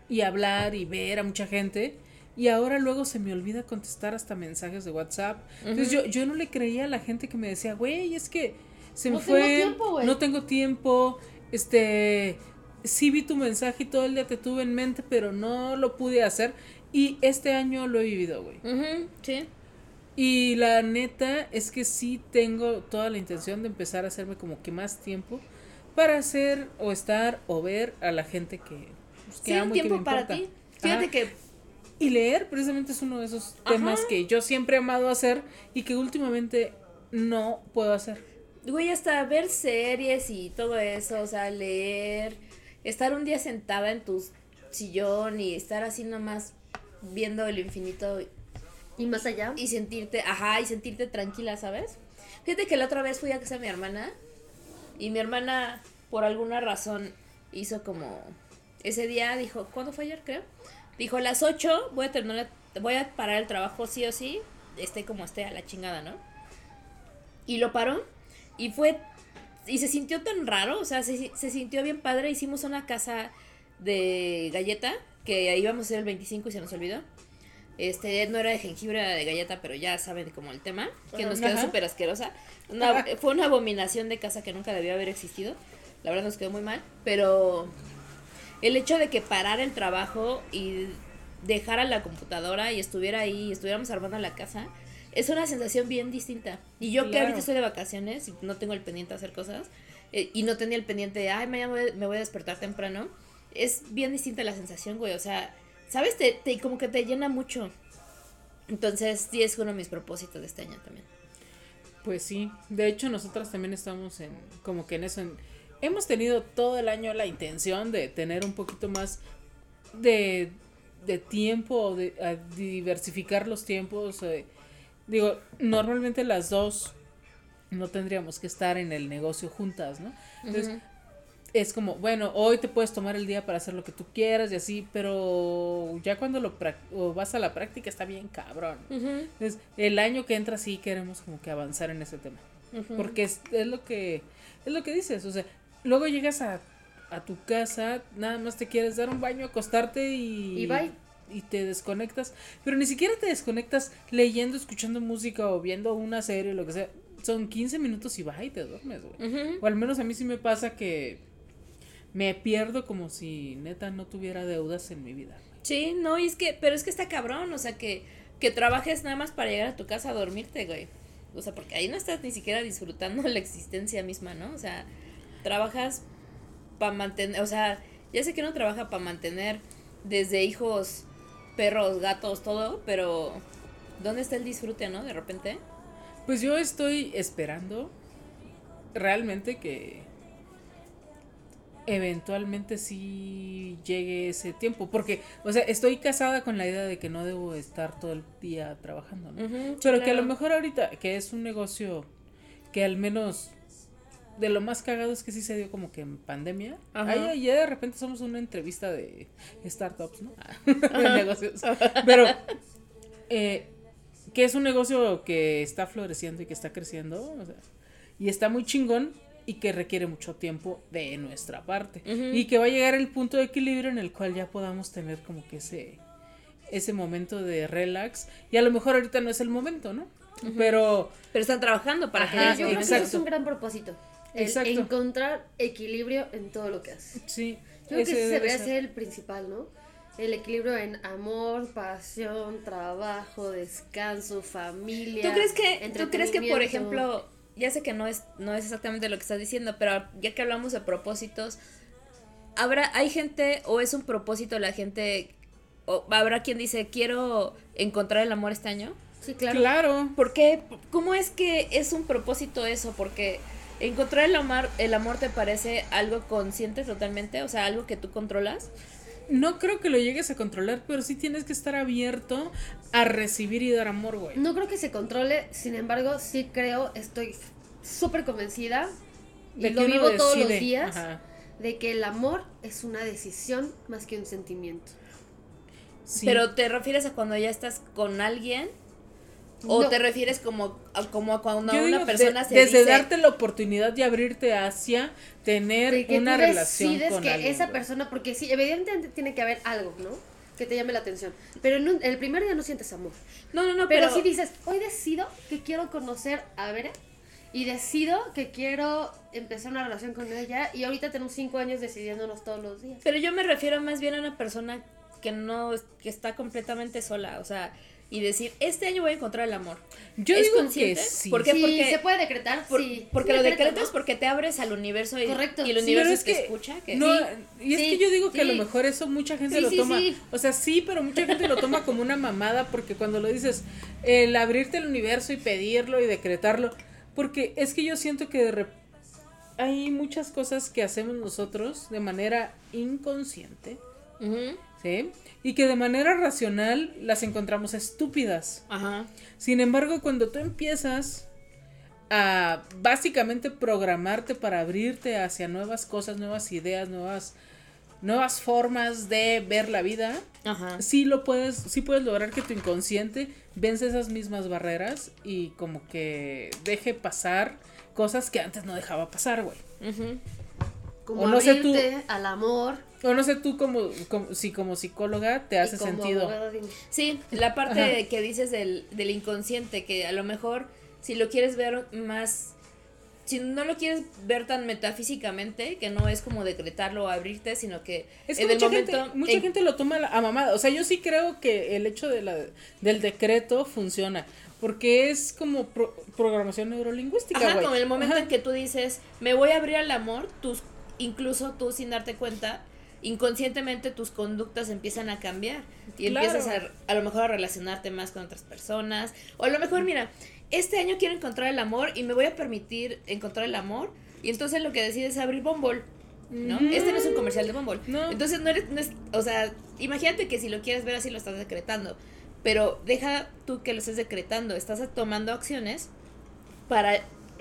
y hablar y ver a mucha gente y ahora luego se me olvida contestar hasta mensajes de WhatsApp. Entonces yo, yo no le creía a la gente que me decía, güey, es que se me No tengo fue, tiempo, güey". no tengo tiempo, este, sí vi tu mensaje y todo el día te tuve en mente, pero no lo pude hacer. Y este año lo he vivido, güey. Sí. Y la neta es que sí tengo toda la intención de empezar a hacerme como que más tiempo para hacer o estar o ver a la gente que, pues, que Sí, amo y que me tiempo para importa. ti. Fíjate Ajá. que Y leer precisamente es uno de esos temas Ajá. que yo siempre he amado hacer y que últimamente no puedo hacer. Güey, hasta ver series y todo eso, o sea, leer, estar un día sentada en tu sillón y estar así nomás viendo el infinito Y más allá. y sentirte, ajá, y sentirte tranquila, ¿sabes? Fíjate que la otra vez fui a casa de mi hermana y mi hermana, por alguna razón, hizo como, ese día dijo, ¿cuándo fue ayer, creo? Dijo, a las 8 voy a terminar, voy a parar el trabajo sí o sí, esté como esté a la chingada, ¿no? Y lo paró y fue, y se sintió tan raro, o sea, se, se sintió bien padre, hicimos una casa de galleta, que íbamos a hacer el 25 y se nos olvidó. Este, no era de jengibre, era de galleta, pero ya saben como el tema, que nos quedó súper asquerosa. Una- fue una abominación de casa que nunca debió haber existido. La verdad nos quedó muy mal, pero el hecho de que parara el trabajo y dejara la computadora y estuviera ahí y estuviéramos armando la casa, es una sensación bien distinta. Y yo que ahorita estoy de vacaciones y no tengo el pendiente de hacer cosas, eh, y no tenía el pendiente de, ay, mañana me voy a despertar temprano, es bien distinta la sensación, güey. O sea, ¿sabes? Te, te- como que te llena mucho. Entonces, sí es uno de mis propósitos de este año también. Pues sí, de hecho nosotras también estamos en como que en eso. en- hemos tenido todo el año la intención de tener un poquito más de, de tiempo, de a diversificar los tiempos. eh, digo, normalmente las dos no tendríamos que estar en el negocio juntas, ¿no? Entonces. Es como, bueno, hoy te puedes tomar el día para hacer lo que tú quieras y así, pero ya cuando lo o vas a la práctica está bien cabrón. Entonces, el año que entra sí queremos como que avanzar en ese tema. Porque es, es lo que es lo que dices, o sea, luego llegas a, a tu casa, nada más te quieres dar un baño, acostarte y Y bye. y te desconectas, pero ni siquiera te desconectas leyendo, escuchando música o viendo una serie o lo que sea. Son 15 minutos y va y te duermes, güey. O al menos a mí sí me pasa que me pierdo como si neta no tuviera deudas en mi vida. Sí, no, y es que, pero es que está cabrón, o sea, que, que trabajes nada más para llegar a tu casa a dormirte, güey. O sea, porque ahí no estás ni siquiera disfrutando la existencia misma, ¿no? O sea, trabajas para mantener, o sea, ya sé que uno trabaja para mantener desde hijos, perros, gatos, todo, pero ¿dónde está el disfrute, no? De repente. Pues yo estoy esperando realmente que eventualmente sí llegue ese tiempo, porque, o sea, estoy casada con la idea de que no debo estar todo el día trabajando, ¿no? Pero que a lo mejor ahorita, que es un negocio que al menos de lo más cagado es que sí se dio como que en pandemia. Ahí ya de repente somos una entrevista de startups, ¿no? de negocios. Pero eh, que es un negocio que está floreciendo y que está creciendo, o sea, y está muy chingón y que requiere mucho tiempo de nuestra parte. Y que va a llegar el punto de equilibrio en el cual ya podamos tener como que ese ese momento de relax y a lo mejor ahorita no es el momento, ¿no? Pero Pero están trabajando para Ajá, que Yo creo que ese es un gran propósito. El Exacto. encontrar equilibrio en todo lo que haces. sí, Yo creo que ese debe debería ser. ser el principal, ¿no? El equilibrio en amor, pasión, trabajo, descanso, familia. ¿Tú crees que, tú crees que por ejemplo, ya sé que no es, no es exactamente lo que estás diciendo, pero ya que hablamos de propósitos, habrá, hay gente, o es un propósito la gente, o habrá quien dice, quiero encontrar el amor este año? Sí, claro. Claro. ¿Por qué? ¿Cómo es que es un propósito eso? Porque encontrar el amor, el amor te parece algo consciente totalmente, o sea, algo que tú controlas. No creo que lo llegues a controlar, pero sí tienes que estar abierto a recibir y dar amor, güey. No creo que se controle, sin embargo, sí creo, estoy súper convencida y lo vivo todos los días, Ajá. de que el amor es una decisión más que un sentimiento. Sí. Pero te refieres a cuando ya estás con alguien o No. te refieres como a, como a cuando Yo una digo, persona de- se desde dice darte la oportunidad de abrirte hacia tener De que una tú relación decides con que alguien, esa persona, porque sí, evidentemente tiene que haber algo, ¿no? Que te llame la atención. Pero en un- el primer día no sientes amor. No, no, no, pero, pero, si dices, hoy decido que quiero conocer a Bere y decido que quiero empezar una relación con ella y ahorita tenemos cinco años decidiéndonos todos los días. pero yo me refiero más bien a una persona que no que está completamente sola, o sea, y decir, este año voy a encontrar el amor. Yo ¿Es digo consciente? que sí. ¿Por qué? Sí, Porque- se puede decretar, Por- sí. porque Sí, lo decreto, decretas ¿no? porque te abres al universo y, Correcto. y el universo es te que escucha. Que no, Sí, y es sí, que yo digo que a lo mejor eso mucha gente Sí, lo sí, toma, sí. o sea, sí, pero mucha gente lo toma como una mamada porque cuando lo dices, el abrirte el universo y pedirlo y decretarlo, porque es que yo siento que de rep- hay muchas cosas que hacemos nosotros de manera inconsciente, ¿sí? Y que de manera racional las encontramos estúpidas. Ajá. Sin embargo, cuando tú empiezas a básicamente programarte para abrirte hacia nuevas cosas, nuevas ideas, nuevas nuevas formas de ver la vida, Ajá. sí lo puedes, sí puedes lograr que tu inconsciente vence esas mismas barreras y como que deje pasar cosas que antes no dejaba pasar, güey. Ujú. Como O no sé tú- abrirte al amor. O no sé tú como, como si como psicóloga te hace y como sentido. de- Sí, la parte Ajá. que dices del, del inconsciente, que a lo mejor si lo quieres ver más, si no lo quieres ver tan metafísicamente, que no es como decretarlo o abrirte, sino que Es que en el mucha, gente, momento mucha en- gente lo toma a mamada. O sea, yo sí creo que el hecho de la, del decreto funciona. Porque es como pro- programación neurolingüística, Ajá, en el momento Ajá. en que tú dices, me voy a abrir al amor, tus, incluso tú sin darte cuenta, inconscientemente tus conductas empiezan a cambiar y Claro. empiezas a, a lo mejor a relacionarte más con otras personas. O a lo mejor, mira, este año quiero encontrar el amor y me voy a permitir encontrar el amor. Y entonces lo que decides es abrir Bumble. ¿no? Este no es un comercial de Bumble. No. Entonces no eres, no es, o sea, imagínate que si lo quieres ver así lo estás decretando. Pero deja tú que lo estés decretando, estás tomando acciones para,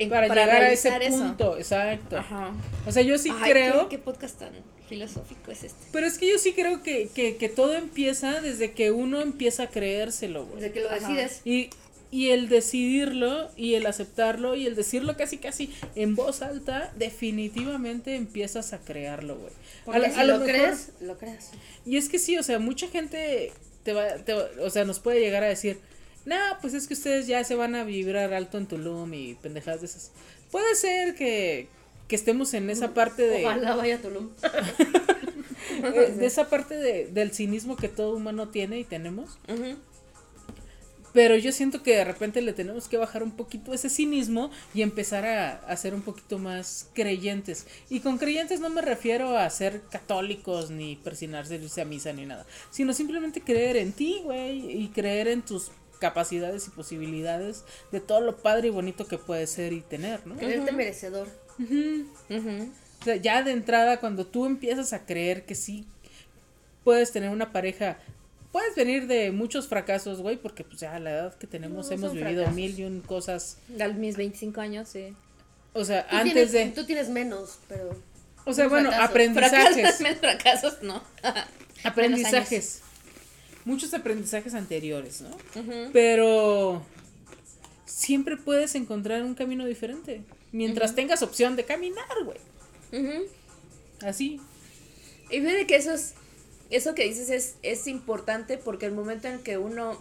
para, llegar a ese eso. punto, exacto. Ajá. O sea, yo sí Ay, creo, ¿qué, qué podcast tan filosófico es este? pero es que yo sí creo que, que, que todo empieza desde que uno empieza a creérselo, güey. Desde que lo Ajá. decides. Y, y el decidirlo y el aceptarlo y el decirlo casi casi en voz alta, definitivamente empiezas a crearlo, güey. A Porque lo- si a lo crees, lo creas. Y es que sí, o sea, mucha gente te va, te va- o sea, nos puede llegar a decir, no, pues es que ustedes ya se van a vibrar alto en Tulum y pendejadas de esas. Puede ser que, que estemos en esa parte de, Ojalá vaya a Tulum. eh, de esa parte de, del cinismo que todo humano tiene y tenemos. Pero yo siento que de repente le tenemos que bajar un poquito ese cinismo y empezar a, a ser un poquito más creyentes. Y con creyentes no me refiero a ser católicos ni persinarse, irse a misa ni nada. Sino simplemente creer en ti, güey. Y creer en tus capacidades y posibilidades de todo lo padre y bonito que puedes ser y tener, ¿no? Creerte merecedor. Ujú. Ujú. O sea, ya de entrada, cuando tú empiezas a creer que sí puedes tener una pareja, puedes venir de muchos fracasos, güey, porque pues ya a la edad que tenemos No, hemos vivido fracasos. mil y un cosas. A mis 25 años, sí. O sea, Tú antes tienes, de. Tú tienes menos, pero. O sea, bueno, fracaso. aprendizajes. Fracasos, fracasos, no. aprendizajes. Muchos aprendizajes anteriores, ¿no? Pero siempre puedes encontrar un camino diferente. Mientras tengas opción de caminar, güey. Ujú. Así. Y fíjate que eso es, eso que dices es, es importante porque el momento en que uno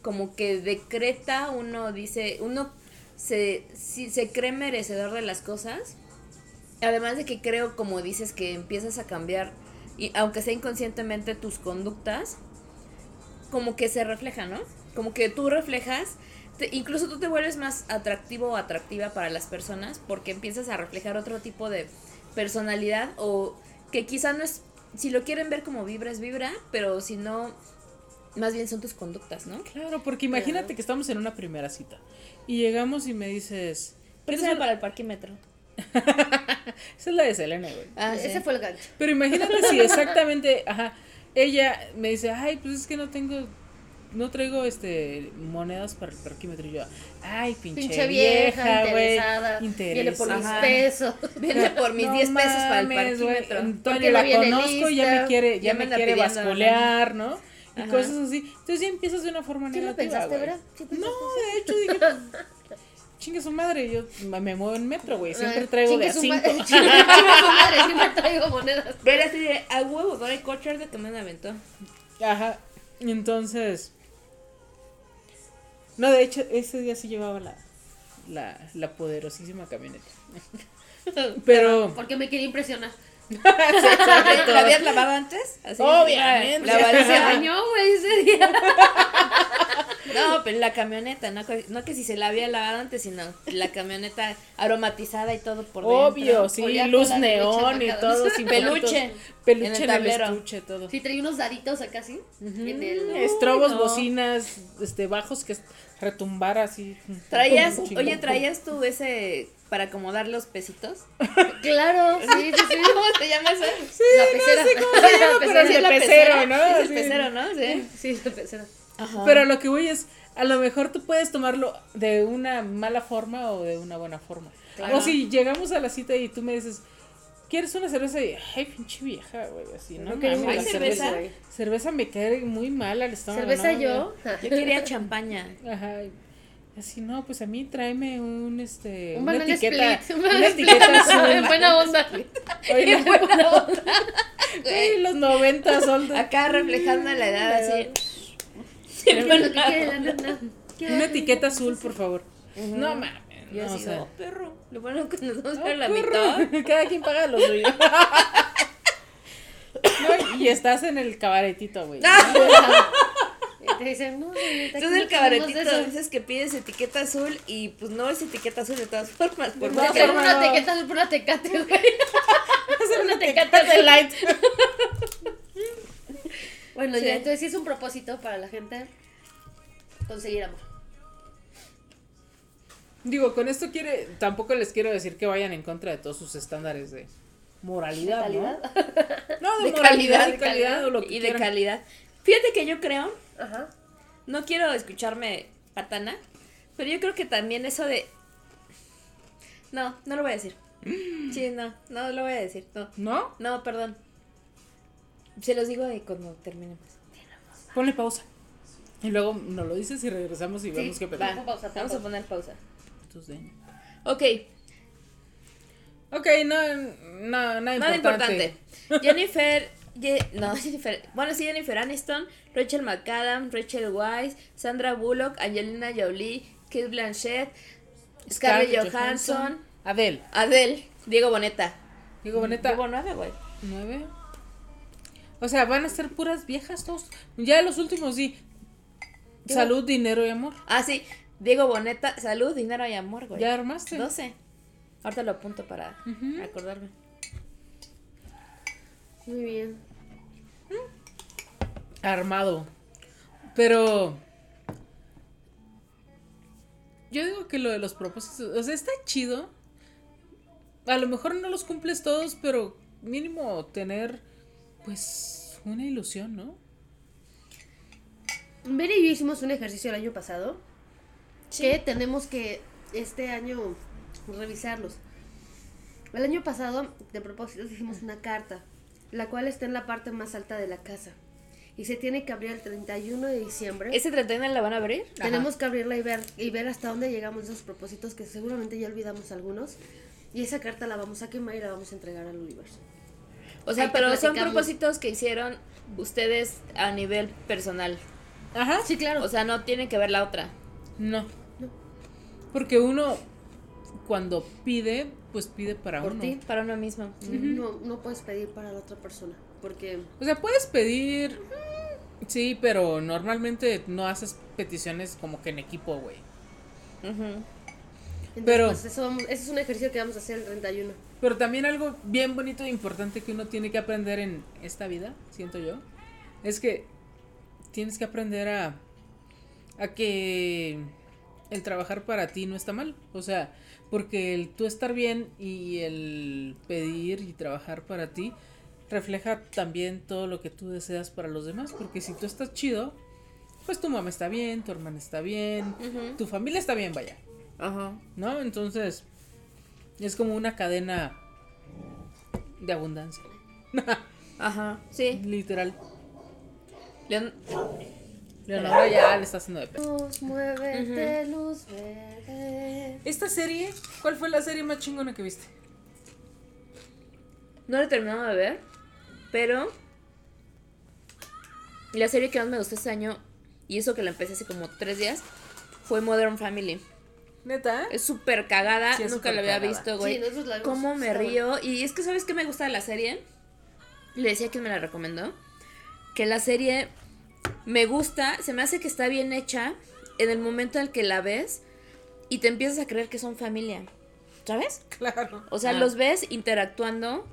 como que decreta, uno dice, uno se, si se cree merecedor de las cosas, además de que creo, como dices, que empiezas a cambiar, y aunque sea inconscientemente tus conductas, como que se refleja, ¿no? Como que tú reflejas, te- incluso tú te vuelves más atractivo o atractiva para las personas porque empiezas a reflejar otro tipo de personalidad o que quizá no es, si lo quieren ver como vibra es vibra, pero si no, más bien son tus conductas, ¿no? Claro, porque imagínate que estamos en una primera cita y llegamos y me dices. ¿quieres Préstame para el parquímetro. Esa es la de Selena, güey. Ah, sí. Ese fue el gancho. Pero imagínate si exactamente, ajá, ella me dice, ay, pues es que no tengo, no traigo este monedas para el parquímetro. Y yo, ay, pinche, Pinche vieja, güey. interesada. Viene por mis Ajá. pesos. Viene por mis No 10 pesos para el parquímetro. Antonio la conozco y ya lista, me quiere, ya, ya me, quiere basculear, ¿no? Y Ajá. cosas así. Entonces ya empiezas de una forma ¿Sí lo negativa, pensaste, verdad? ¿Sí pensaste? No, de hecho dije, pues, chingue su madre, yo me muevo en metro, güey, siempre Ay, traigo de chingue a su cinco. Chingue chingue su madre, siempre traigo monedas. Pero así de, a huevo, Dora Cocher de que me aventó. Ajá. Y entonces. No, de hecho, ese día sí llevaba la, la, la poderosísima camioneta. Pero. Porque me quería impresionar. ¿La habías lavado antes? Así, Obviamente. La, bañó, güey, ese día. No, pero la camioneta, no, que- no que si se la había lavado antes, sino la camioneta aromatizada y todo por dentro. Obvio, sí, Olía luz neón y todo. sin Peluche. Peluche en en el el, estuche, todo. Sí, traía unos daditos acá, ¿sí? En el... Estrobos, no. bocinas, este, bajos que retumbar así. Traías, oye, traías tú ese para acomodar los pesitos. Claro, sí, sí, sí. ¿Cómo se llama eso? la pecera. la pero pecera. es Sí, el la pecero, ¿no? Es el Sí. pecero, ¿no? Sí. Sí, la pecera. Pero lo que voy es, a lo mejor tú puedes tomarlo de una mala forma o de una buena forma. Claro. O si llegamos a la cita y tú me dices, ¿quieres una cerveza? Y, ay, pinche vieja, güey, así, ¿no? Mames, ¿Hay cerveza? güey. Cerveza me cae muy mal al estómago. ¿Cerveza ¿no? yo? Yo quería champaña. Ajá. Así, no, pues a mí tráeme un, este, Un una etiqueta, split. Un una etiqueta split. azul. En buena onda. Oye, En buena onda. Ay, los 90 son Acá reflejando la edad así. Bueno, ¿qué quiere la nena? ¿Qué Una hace? etiqueta azul, por favor. No mames. Yo no, así, oh, perro. Lo bueno que nos vamos a Ah, la perro. mitad. Cada quien paga lo suyo. No, y estás en el cabaretito, güey. Y te dicen, no, señorita, Tú no tenemos cabaretito dices que pides etiqueta azul y pues no es etiqueta azul de todas formas. Por De más una no. etiqueta azul por una tecate, güey. una tecate de light. Bueno, Sí. ya, entonces sí es un propósito para la gente conseguir amor. Digo, con esto quiere, tampoco les quiero decir que vayan en contra de todos sus estándares de moralidad, ¿Calidad? ¿no? No, de, de moralidad, calidad, de calidad o lo que y de calidad. Fíjate que yo creo, Ajá. no quiero escucharme patana, pero yo creo que también eso de... No, no lo voy a decir. Sí, no, no lo voy a decir. No, ¿No? no, perdón. Se los digo de cuando terminemos. Ponle pausa. Y luego nos lo dices y regresamos y vemos qué pedo. Pausa, vamos a poner pausa. Ok, Ok, no, no, nada nada importante. Jennifer Ye- no, Jennifer, bueno, sí, Jennifer Aniston, Rachel McAdams, Rachel Weisz, Sandra Bullock, Angelina Jolie, Kate Blanchett, Scarlett Johansson, Adele. Adele, Diego Boneta. Digo, boneta. Llevo nueve, güey. Nueve. O sea, van a ser puras viejas todos. Ya los últimos sí. Digo- Salud, dinero y amor. Ah, sí, Diego Boneta, salud, dinero y amor, güey. Ya armaste. 12. Ahorita lo apunto para Ujú. acordarme. Muy bien. Armado. Pero. Yo digo que lo de los propósitos. O sea, está chido. A lo mejor no los cumples todos, pero mínimo tener. Pues. Una ilusión, ¿no? Vera y yo hicimos un ejercicio el año pasado que tenemos que este año revisarlos. El año pasado, de propósito, hicimos una carta, la cual está en la parte más alta de la casa. Y se tiene que abrir el 31 de diciembre. ¿Ese 31 la van a abrir? Tenemos que abrirla y ver, y ver hasta dónde llegamos esos propósitos, que seguramente ya olvidamos algunos. Y esa carta la vamos a quemar y la vamos a entregar al universo. O sea, pero son propósitos que hicieron ustedes a nivel personal. Ajá. Sí, claro. O sea, no tiene que ver la otra. No. No. Porque uno. Cuando pide, pues pide para Por uno. ti, para uno mismo. no, no puedes pedir para la otra persona, porque O sea, puedes pedir. Sí, pero normalmente no haces peticiones como que en equipo, güey. Ujú. Entonces, Pero- pues, eso, vamos- ese es un ejercicio que vamos a hacer el 31. Pero también algo bien bonito e importante que uno tiene que aprender en esta vida, siento yo, es que tienes que aprender a, a que el trabajar para ti no está mal. O sea, porque el tú estar bien y el pedir y trabajar para ti refleja también todo lo que tú deseas para los demás. Porque si tú estás chido, pues tu mamá está bien, tu hermana está bien, tu familia está bien, vaya. Ajá. ¿No? Entonces, es como una cadena de abundancia. Ajá. Sí. Literal. Leon- Leonora ya le está haciendo de pedo. Luz, muévete, luz verde. Esta serie, ¿cuál fue la serie más chingona que viste? No la he terminado de ver, pero la serie que más me gustó este año, y eso que la empecé hace como tres días, fue Modern Family. ¿Neta? Es súper cagada, Sí, es nunca la había cagada. visto, güey. Sí, nosotros la vimos, ¿Cómo me río? Y es que, ¿sabes qué me gusta de la serie? Le decía que me la recomendó. Que la serie me gusta, se me hace que está bien hecha en el momento en el que la ves y te empiezas a creer que son familia. ¿Sabes? Claro. O sea, Ah. los ves interactuando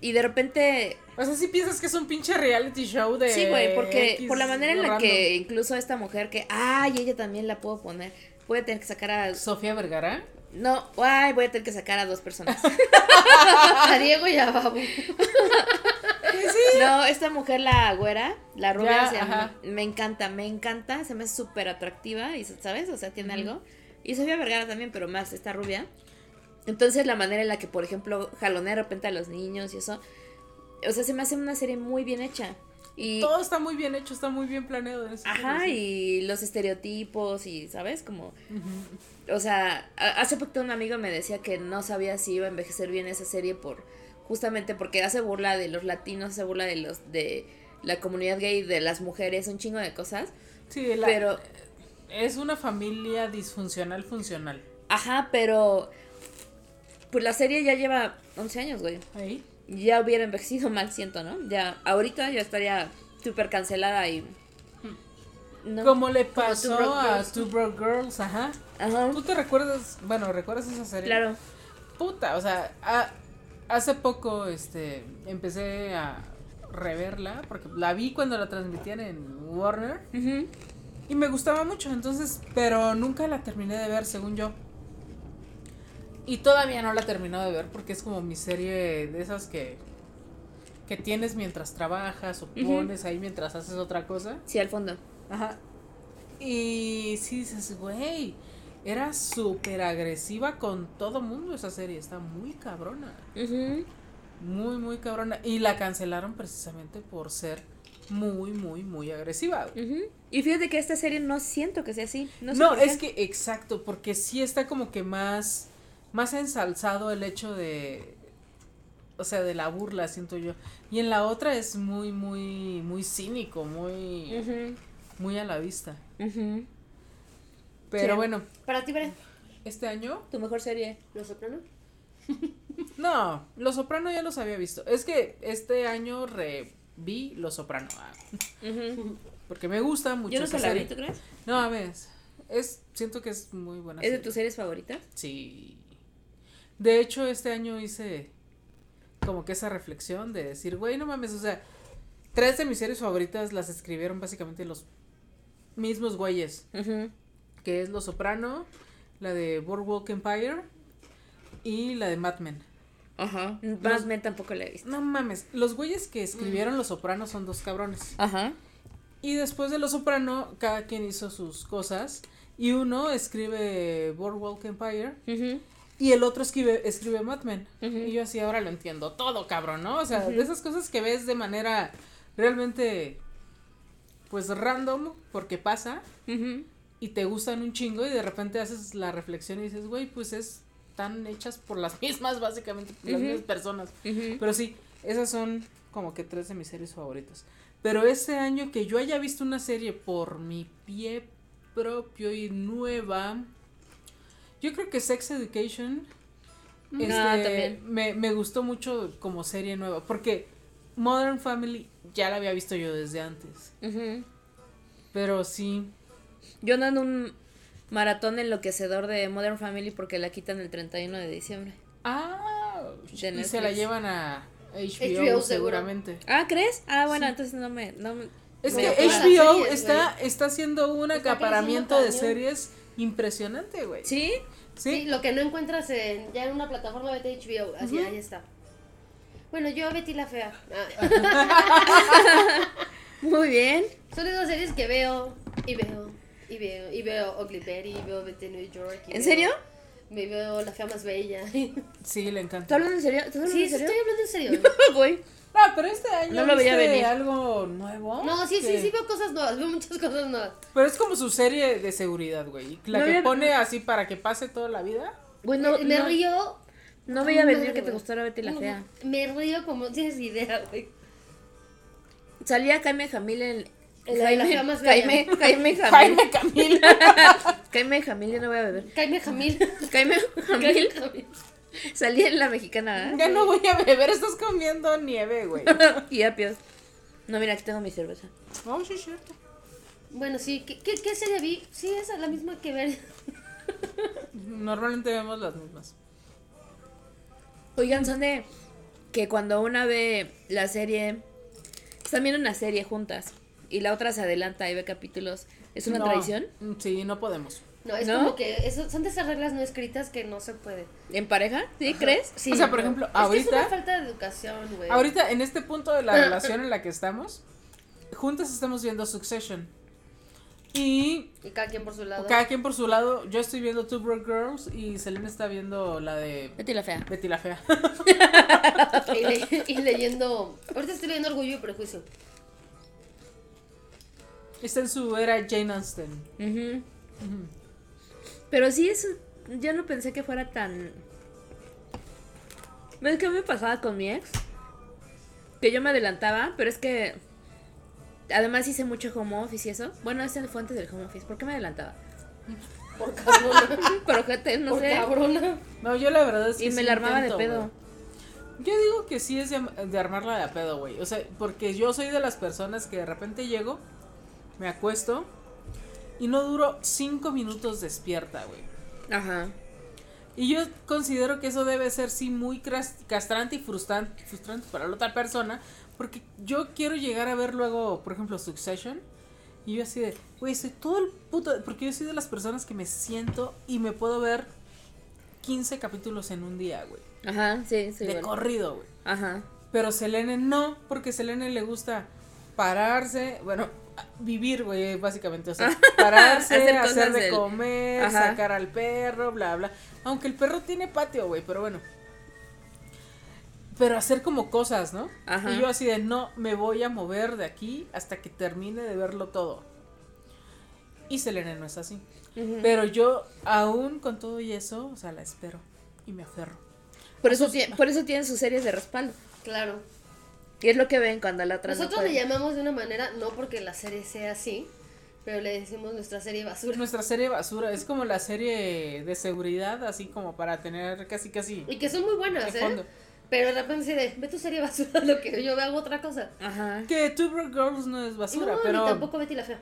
y de repente O sea, si piensas que es un pinche reality show de. Sí, güey, porque X por la manera en la random. que incluso esta mujer que, ay, ella también la puedo poner, puede tener que sacar a... Sofía Vergara. No, ay, voy a tener que sacar a dos personas. A Diego y a Babu. No, esta mujer, la güera, la rubia, Ya, se llama- me encanta, me encanta, se me hace súper atractiva, y ¿sabes? O sea, tiene algo. Y Sofía Vergara también, pero más esta rubia. Entonces, la manera en la que, por ejemplo, jalonea de repente a los niños y eso, o sea, se me hace una serie muy bien hecha. Y, Todo está muy bien hecho, está muy bien planeado. en ajá, y los estereotipos y, ¿sabes? Como... O sea, hace poco un amigo me decía que no sabía si iba a envejecer bien esa serie por justamente porque hace burla de los latinos, hace burla de los de la comunidad gay, de las mujeres, un chingo de cosas. Sí, la- Pero es una familia disfuncional funcional. ajá, pero pues la serie ya lleva 11 años, güey. Ahí. Ya hubiera envejecido mal, siento, ¿no? Ya ahorita ya estaría súper cancelada y no. Como le pasó a Two Broke Girls, ajá. Ajá. ¿Tú te recuerdas? Bueno, ¿recuerdas esa serie? Claro. Puta, o sea, a- hace poco este empecé a reverla porque la vi cuando la transmitían en Warner y me gustaba mucho, entonces, pero nunca la terminé de ver, según yo. Y todavía no la he terminado de ver porque es como mi serie de esas que que tienes mientras trabajas o pones ahí mientras haces otra cosa. Sí, al fondo. Ajá. Y sí dices, güey, era súper agresiva con todo mundo esa serie, está muy cabrona. Ujú. Muy, muy cabrona. Y la cancelaron precisamente por ser muy, muy, muy agresiva. Ujú. Y fíjate que esta serie no siento que sea así. No, sé No, es que exacto, porque sí está como que más, más ensalzado el hecho de, o sea, de la burla, siento yo. Y en la otra es muy, muy, muy cínico, muy, muy a la vista. Pero Sí. bueno, Para ti, Bren, este año, ¿Tu mejor serie? ¿Los Soprano? no, Los Soprano ya los había visto. Es que este año reví Los Soprano, ah, porque me gusta mucho Yo no la vi. ¿tú crees? No, a ver, es, siento que es muy buena. ¿Es de serie. tus series favoritas? Sí. De hecho, este año hice como que esa reflexión de decir, güey, no mames, o sea, tres de mis series favoritas las escribieron básicamente los mismos güeyes, Ujú. que es Los Soprano, la de Boardwalk Empire y la de Mad Men. Ajá. Más Men tampoco la he visto. No mames, los güeyes que escribieron Los Soprano son dos cabrones. Ajá. Y después de Los Soprano, cada quien hizo sus cosas. Y uno escribe Boardwalk Empire. Y el otro escribe, escribe Mad Men. Ujú. Y yo así ahora lo entiendo todo, cabrón, ¿no? O sea, Ujú. de esas cosas que ves de manera realmente, pues random, porque pasa, Ujú. y te gustan un chingo, y de repente haces la reflexión y dices, güey, pues es están hechas por las mismas, básicamente, por las mismas personas. Pero sí, esas son como que tres de mis series favoritas. Pero este año que yo haya visto una serie por mi pie propio y nueva, yo creo que Sex Education este, Ah, también. Me, me gustó mucho como serie nueva, porque Modern Family ya la había visto yo desde antes. Pero sí, Yo ando en un maratón enloquecedor de Modern Family porque la quitan el 31 de diciembre. ah, De y se la llevan a HBO, HBO seguro. seguramente. Ah, ¿crees? Ah, bueno, entonces no me... No me- Es que HBO series, está, está haciendo un Está acaparamiento de series impresionante, güey. ¿Sí? Sí, ¿Sí? lo que no encuentras en, ya en una plataforma de HBO, así, Ujú. ahí está. Bueno, yo Betty la Fea. Ah, Muy bien. son esas series que veo y veo y veo y veo Ugly Betty, y veo Betty New York. y ¿En veo- serio? Me veo La Fea Más Bella. sí, Sí, le ¿Estás encanta. hablando en serio? ¿Estás hablando en serio? estoy hablando en serio. Güey. Ah, pero este año No lo veía ¿viste venir. algo nuevo. No, sí, sí, sí veo cosas nuevas, veo muchas cosas nuevas. Pero es como su serie de seguridad, güey. La No que había- pone así para que pase toda la vida. Güey, no, me, me no, río. no veía venir que te gustara Betty la No, Fea. Me río como no tienes idea, güey. Salía Jaime Jamil en... En la de la Fea Más Bella. Jaime, Jaime Jamil. Jaime Jamil, ya no voy a beber. Jaime Jamil. Jaime Jaime Jamil Jamil. salía en la mexicana, ¿eh? ya no voy a beber, estás comiendo nieve, güey. y apios. No, mira, aquí tengo mi cerveza. Oh, sí, es cierto. Bueno, sí, ¿qué, qué, qué serie vi? Sí, esa, la misma que ver. Normalmente vemos las mismas. Oigan, son de que cuando una ve la serie, están viendo una serie juntas y la otra se adelanta y ve capítulos, ¿es una No, tradición? mm, Sí, no podemos. No, es ¿No? como que eso, son de esas reglas no escritas que no se puede. ¿En pareja? ¿Sí? ¿Crees? Sí, O sea, por ejemplo, Es que es ahorita- una falta de educación, güey. Ahorita, en este punto de la relación en la que estamos, juntas estamos viendo Succession. Y Y cada quien por su lado. cada quien por su lado, yo estoy viendo Two Broke Girls y Selena está viendo la de Betty la fea. Betty la Fea. Y, le- y leyendo. Ahorita estoy leyendo Orgullo y Prejuicio. Está en su era Jane Austen. Ujú. Ujú. Pero sí, es, yo no pensé que fuera tan... ¿Ves qué me pasaba con mi ex? Que yo me adelantaba, pero es que... Además hice mucho home office y eso. Bueno, ese fue antes del home office. ¿Por qué me adelantaba? Por cabrona. Pero gente, no por sé. cabrona. No, yo la verdad es que Y me sí la armaba intento, de pedo. Yo digo que sí es de, de armarla de a pedo, güey. O sea, porque yo soy de las personas que de repente llego, me acuesto y no duro cinco minutos despierta, güey. Ajá. Y yo considero que eso debe ser, sí, muy castrante y frustrante, frustrante para la otra persona. Porque yo quiero llegar a ver luego, por ejemplo, Succession. Y yo así de, güey, soy todo el puto... Porque yo soy de las personas que me siento y me puedo ver 15 capítulos en un día, güey. Ajá, sí, sí. de igual. corrido, güey. Ajá. Pero Selene no, porque Selene le gusta pararse, bueno, vivir, güey, básicamente. O sea, pararse, Hacer de del- comer, Ajá. sacar al perro, bla, bla. Aunque el perro tiene patio, güey, pero bueno. Pero hacer como cosas, ¿no? Ajá. Y yo así de, no, me voy a mover de aquí hasta que termine de verlo todo. Y Selene no es así. Pero yo, aún con todo y eso, o sea, la espero y me aferro. Por eso, por eso tienen sus series de respaldo. Claro. Y es lo que ven cuando la otra no Nosotros le llamamos de una manera, no porque la serie sea así, pero le decimos nuestra serie basura. Nuestra serie basura es como la serie de seguridad, así como para tener casi casi Y que son muy buenas, ¿eh? fondo. Pero de repente se de, ve tu serie basura, lo que yo hago otra cosa. Ajá. Que Two Broke Girls no es basura, no, pero ni tampoco Betty la Fea.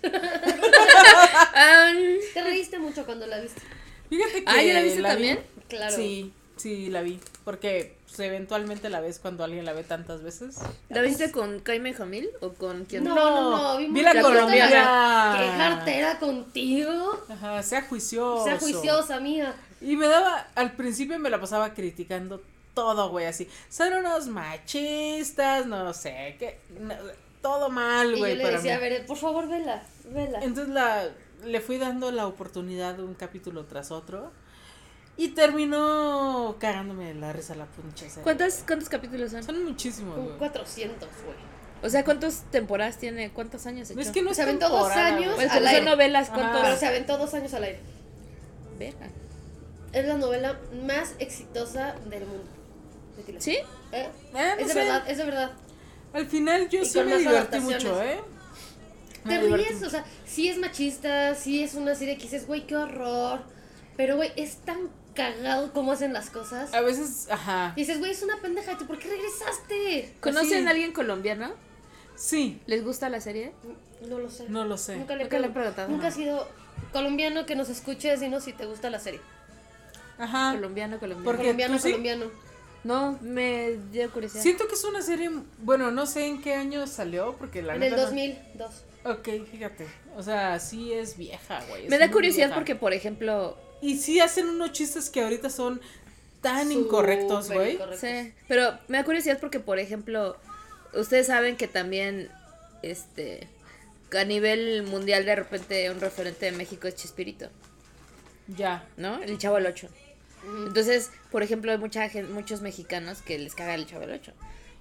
Te reíste mucho cuando la viste. fíjate que Ah, ¿ya la viste vi. también? Claro. Sí, sí la vi, porque eventualmente la ves cuando alguien la ve tantas veces. ¿La viste con Jaime Jamil o con quién? No, no, no, vimos vi la la colombiana. Qué jartera contigo. Ajá, sea juicioso. Sea juiciosa, mía. Y me daba, al principio me la pasaba criticando todo, güey, así. Son unos machistas, no sé, qué, no, todo mal, Y güey, yo le decía, a mí. ver, por favor, vela, vela. Entonces la, le fui dando la oportunidad de un capítulo tras otro. Y terminó cagándome la risa la pinche serie. ¿Cuántos, ¿Cuántos capítulos son? Son muchísimos, güey. 400, güey. O sea, ¿cuántas temporadas tiene? ¿Cuántos años echó? Es que no Se aventó dos años. Pues al como son aire. novelas. Pero se aventó dos años al aire. Verga. Es la novela más exitosa del mundo. ¿Sí? ¿Eh? Ah, no es de sé. verdad, es de verdad. Al final yo Y sí me divertí mucho, ¿eh? Me Te ríes, o sea, sí es machista, sí es una serie que dices, güey, qué horror. Pero, güey, es tan cagado cómo hacen las cosas. A veces, ajá. Y dices, güey, es una pendeja, ¿tú por qué regresaste? ¿Conocen Sí. a alguien colombiano? Sí, ¿Les gusta la serie? No lo sé. no lo sé. Nunca le, Nunca le he pregun- preguntado. Nunca ha sido colombiano que nos escuche, sino si te gusta la serie. Ajá. Colombiano, colombiano. Porque colombiano, tú sí. colombiano. No, me dio curiosidad. Siento que es una serie, bueno, no sé en qué año salió, porque la En el neta no- 2002. Ok, fíjate. O sea, sí es vieja, güey. es me da curiosidad vieja. porque, por ejemplo, Y sí hacen unos chistes que ahorita son tan incorrectos, güey. incorrectos. sí, pero me da curiosidad porque, por ejemplo, ustedes saben que también, este, a nivel mundial de repente un referente de México es Chespirito, Ya. ¿no? El Chavo del Ocho. Entonces, por ejemplo, hay mucha gente, muchos mexicanos que les caga el Chavo del Ocho,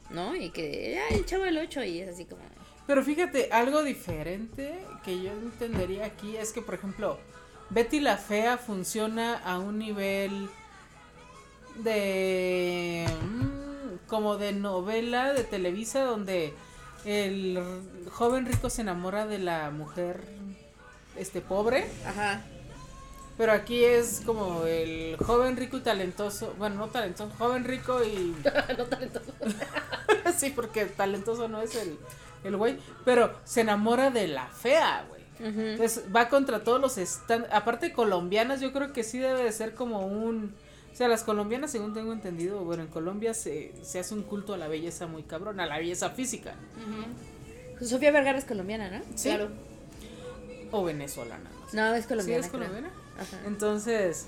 ¿no? Y que, ay, el Chavo del Ocho, y es así como... Pero fíjate, algo diferente que yo entendería aquí es que, por ejemplo, Betty la Fea funciona a un nivel de. mm, como de novela de Televisa donde el joven rico se enamora de la mujer este pobre. Ajá. Pero aquí es como el joven rico y talentoso. Bueno, no talentoso, joven rico y. no talentoso. sí, porque talentoso no es el, el güey. Pero se enamora de la fea, güey. Entonces va contra todos los estándares. Aparte, colombianas, yo creo que sí debe de ser como un. O sea, las colombianas, según tengo entendido, bueno, en Colombia se, se hace un culto a la belleza muy cabrón, a la belleza física. Sofía Vergara es colombiana, ¿no? ¿Sí? Claro. O venezolana. No, sé. No, es ¿Sí colombiana. es creo. colombiana? Ajá. Entonces,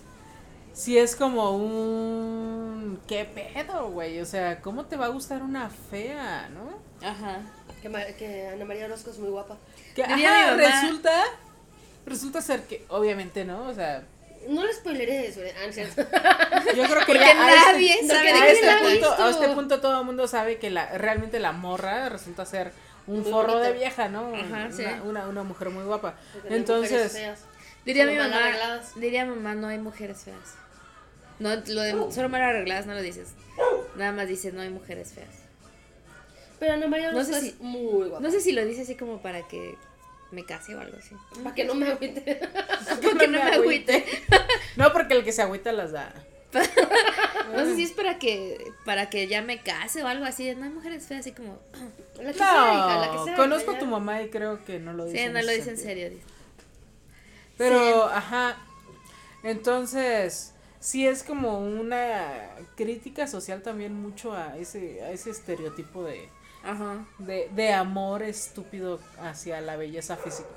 sí es como un... ¿Qué pedo, güey? O sea, ¿cómo te va a gustar una fea, no? Ajá. Que, Ana María Orozco es muy guapa. Que, Diría ajá, mi mamá- resulta... Resulta ser que, obviamente, ¿no? O sea, No le spoileré eso. Ah, yo creo que ya a este- nadie no, sabe que de este, punto, a este punto todo el mundo sabe que la realmente la morra resulta ser un Muy forro de vieja, ¿no? Ajá, una, sí. una, una mujer muy guapa. Porque Entonces. Diría mi mamá, arregladas. diría mamá, no hay mujeres feas. No, lo de solo mal arregladas no lo dices. Nada más dices, no hay mujeres feas. Pero Ana María No sé es si- muy guapa. No sé si lo dice así como para que me case o algo así. Para que no me agüite. Como que no me agüite. no, porque el que se agüita las da. No sé si es para que para que ya me case o algo así. No hay mujeres feas así como. La que sea, hija, la que No, sea. conozco a tu mamá y creo que no lo dice. Sí, en no lo dice en serio. dice. Pero, ajá. Entonces, sí es como una crítica social también mucho a ese, a ese estereotipo de, Ajá. de, de amor estúpido hacia la belleza física.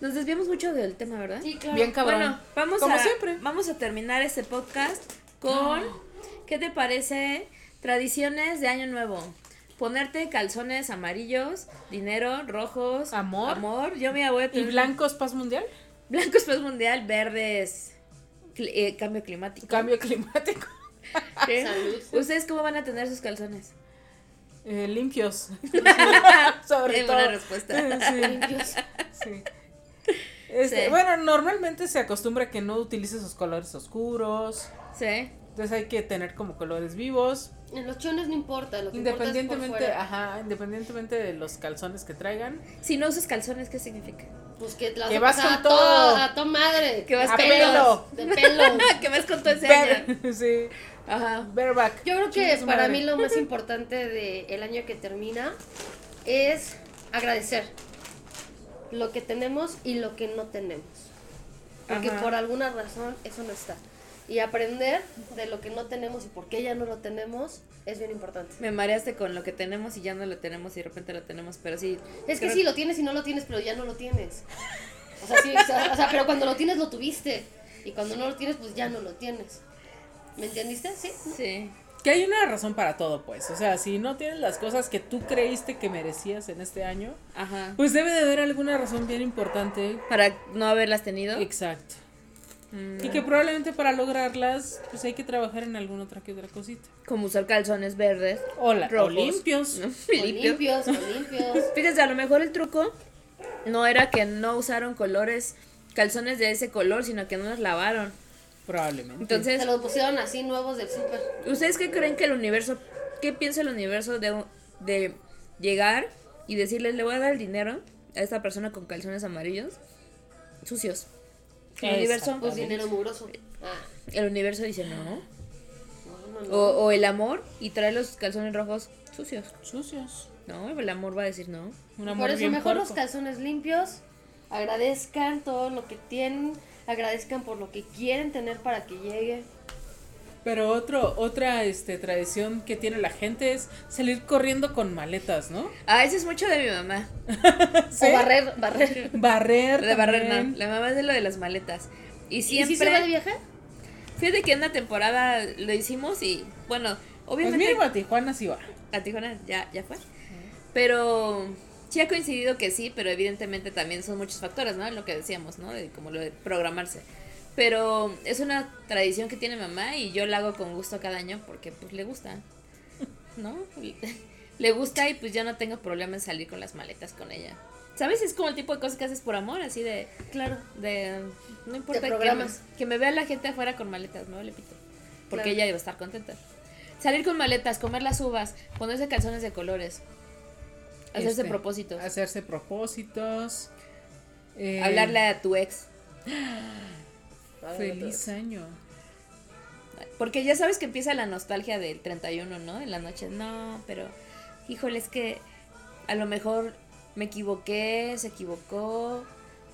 Nos desviamos mucho del tema, ¿verdad? Sí, claro. Bien cabrón. Bueno, vamos Como a, siempre. vamos a terminar este podcast con ¿qué te parece? Tradiciones de año nuevo. Ponerte calzones amarillos, dinero, rojos, Amor. amor. Yo me voy a ¿Y blancos paz mundial? blancos paz mundial, verdes, eh, cambio climático. Cambio climático. ¿Qué? Salud. ¿Ustedes cómo van a tener sus calzones? Eh, limpios. Sobre Qué todo. buena respuesta. Sí, Limpios. sí. Este, Sí. Bueno, normalmente se acostumbra que no utilices esos colores oscuros. Sí. Entonces hay que tener como colores vivos. En los chones no importa, lo que importa es por Independientemente, fuera. ajá, independientemente de los calzones que traigan. Si no usas calzones, ¿qué significa? Pues que, Que vas vas con a todo. a tu madre. Que vas A con pelo. De pelo. ¿Qué más con todo ese año? Sí, Ajá. bareback. Yo creo que para madre. mí lo más importante del año que termina es agradecer lo que tenemos y lo que no tenemos. Porque Ajá. por alguna razón eso no está. Y aprender de lo que no tenemos y por qué ya no lo tenemos es bien importante. Me mareaste con lo que tenemos y ya no lo tenemos y de repente lo tenemos, pero sí. Es que sí, lo tienes y no lo tienes, pero ya no lo tienes. O sea, sí, o sea, o sea, pero cuando lo tienes lo tuviste. Y cuando no lo tienes, pues ya no lo tienes. ¿Me entendiste? Sí. Sí. Que hay una razón para todo, pues. O sea, si no tienes las cosas que tú creíste que merecías en este año, Ajá. pues debe de haber alguna razón bien importante. Para no haberlas tenido. Exacto. Mm, Y que probablemente para lograrlas, pues hay que trabajar en alguna otra que otra cosita. Como usar calzones verdes. Hola, o Rojos. limpios. ¿no? O limpios, o limpios. Fíjense, a lo mejor el truco no era que no usaron colores, calzones de ese color, sino que no los lavaron. Probablemente. Entonces, Se los pusieron así nuevos del súper. ¿ustedes qué creen que el universo, qué piensa el universo de, de llegar y decirle, le voy a dar el dinero a esta persona con calzones amarillos sucios? El universo, Pues dinero mugroso. Ah, el universo dice no. no, no, no. O, o el amor y trae los calzones rojos sucios. Sucios. No, el amor va a decir no. Un Por eso bien mejor los calzones limpios. Agradezcan todo lo que tienen. Agradezcan por lo que quieren tener para que llegue. Pero otro, otra este, tradición que tiene la gente es salir corriendo con maletas, ¿no? Ah, eso es mucho de mi mamá. Sí. O barrer, barrer. Barrer. De barrer, no. La mamá es de lo de las maletas. Y ¿Y siempre. si se va de viaje? Fíjate que en una temporada lo hicimos y, bueno, Pues obviamente. mínimo a Tijuana sí va. a Tijuana ya, ya fue. Pero sí ha coincidido que sí, pero evidentemente también son muchos factores, ¿no? Lo que decíamos, ¿no? De como lo de programarse. Pero es una tradición que tiene mamá y yo la hago con gusto cada año porque pues le gusta, ¿no? Le gusta y pues yo no tengo problema en salir con las maletas con ella. ¿Sabes? Es como el tipo de cosas que haces por amor, así de... Claro. de no importa que me, que me vea la gente afuera con maletas, no le pito. Porque Claro. ella iba a estar contenta. Salir con maletas, comer las uvas, ponerse calzones de colores, hacerse Este, propósitos, Hacerse propósitos. eh, hablarle a tu ex. Feliz año. Porque ya sabes que empieza la nostalgia del 31, ¿no? En la noche. No, pero, híjole, es que a lo mejor me equivoqué, se equivocó,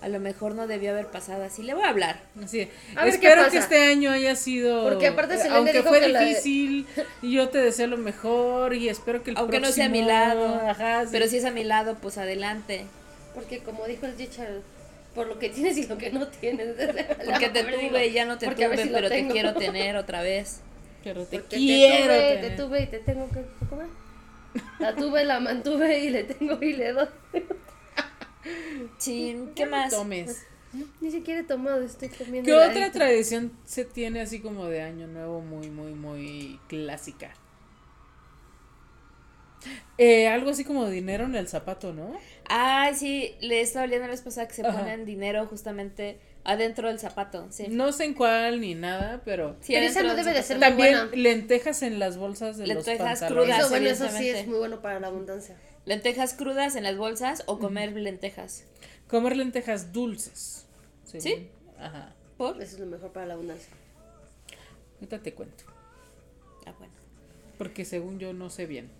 a lo mejor no debió haber pasado así. Le voy a hablar. Así, A ver qué espero pasa. que este año haya sido. Porque aparte Selene aunque dijo fue que la de- difícil, y yo te deseo lo mejor y espero que el Aunque no sea a mi próximo- lado. Ajá, sí. Pero si es a mi lado, pues adelante. Porque como dijo el Richard, por lo que tienes y lo que no tienes. Porque te tuve y ya no te tuve, si lo pero te quiero tener otra vez. Pero te Porque quiero. te tuve, tener. te tuve y te tengo que comer. La tuve, la mantuve y le tengo y le doy. Sí, ¿qué más? Tomes. Ni siquiera he tomado, estoy comiendo. ¿Qué otra tradición se tiene así como de año nuevo muy, muy, muy clásica? Eh, algo así como dinero en el zapato, ¿no? Ay, sí, le estaba leyendo la vez pasada que se Ajá. ponen dinero justamente adentro del zapato, sí. No sé en cuál ni nada, pero Sí, Pero esa adentro no del debe de zapato. ser muy también buena. lentejas en las bolsas de Lentejas los pantalones. crudas. Eso, bueno, eso sí es muy bueno para la abundancia. Lentejas crudas en las bolsas o comer lentejas. Comer lentejas dulces. ¿Sí? Ajá. ¿Por? Eso es lo mejor para la abundancia. Ahorita te cuento. Ah, bueno. Porque según yo no sé bien.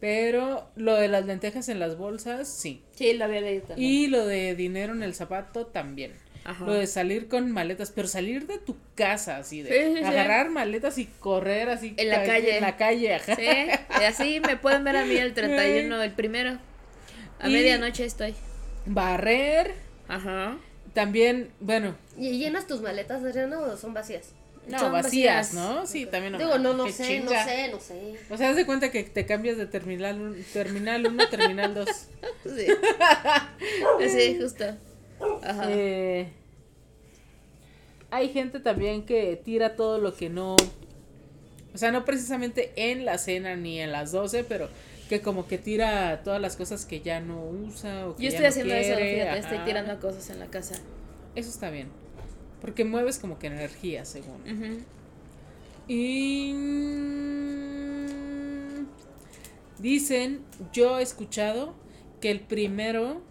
Pero lo de las lentejas en las bolsas, sí. Sí, lo había leído también. Y lo de dinero en el zapato también. Ajá. Lo de salir con maletas, pero salir de tu casa, así de Sí, sí, sí. agarrar maletas y correr así. En la ca- calle. En la calle, ajá. Sí, y así me pueden ver a mí el 31, el primero. A Y- medianoche estoy. Barrer. Ajá. También, bueno, ¿Y llenas tus maletas, Adriana, o son vacías? No, vacías, vacías. ¿no? Sí, también. Digo, no, no sé, chinga. no sé, no sé. O sea, haz de cuenta que te cambias de terminal un- terminal 1 a terminal 2. Sí. sí, justo. Ajá. Eh, hay gente también que tira todo lo que no. O sea, no precisamente en la cena ni en las 12, pero que como que tira todas las cosas que ya no usa o que Yo ya estoy no haciendo eso, quiere, fíjate, estoy tirando cosas en la casa. Eso está bien. Porque mueves como que energía, según. Ujú. Y mm, dicen, yo he escuchado que el primero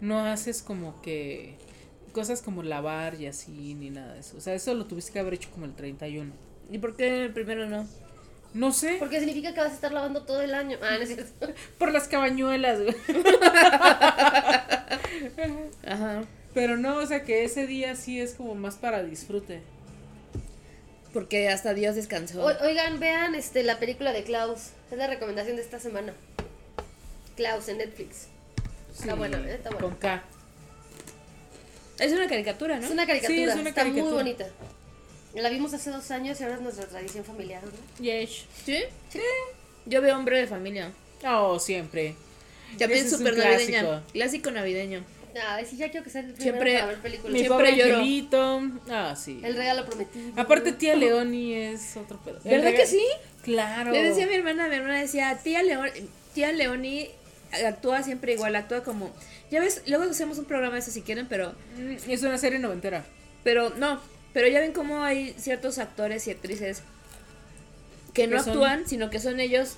no haces como que cosas como lavar y así ni nada de eso. O sea, eso lo tuviste que haber hecho como el 31. ¿Y por qué el primero no? No sé, Porque significa que vas a estar lavando todo el año. Ah, no es cierto. por las cabañuelas, güey. Ajá. Pero no, o sea que ese día sí es como más para disfrute. Porque hasta Dios descansó. O- oigan, vean este, la película de Klaus. Es la recomendación de esta semana. Klaus en Netflix. Está Sí, buena, ¿eh? Está buena. Con K. Es una caricatura, ¿no? Es una caricatura. Sí, es una está caricatura. muy bonita. La vimos hace dos años y ahora es nuestra tradición familiar. ¿no? Yes. ¿Sí? Sí. Yo veo hombre de familia. Oh, siempre. También Ese es un súper navideña. clásico. Clásico navideño. Ay, sí, ya quiero que sea el primero Siempre- para ver películas. Mi Siempre angelito. Ah, sí. El regalo prometido. Aparte, tía Leoni es otro pedo. El ¿Verdad que sí? Claro. Le decía a mi hermana, mi hermana decía, tía, León, tía Leoni actúa siempre igual, actúa como... Ya ves, luego hacemos un programa de eso si quieren, pero... Mm, Es una serie noventera. Pero no, pero ya ven cómo hay ciertos actores y actrices que no Que son- actúan, sino que son ellos...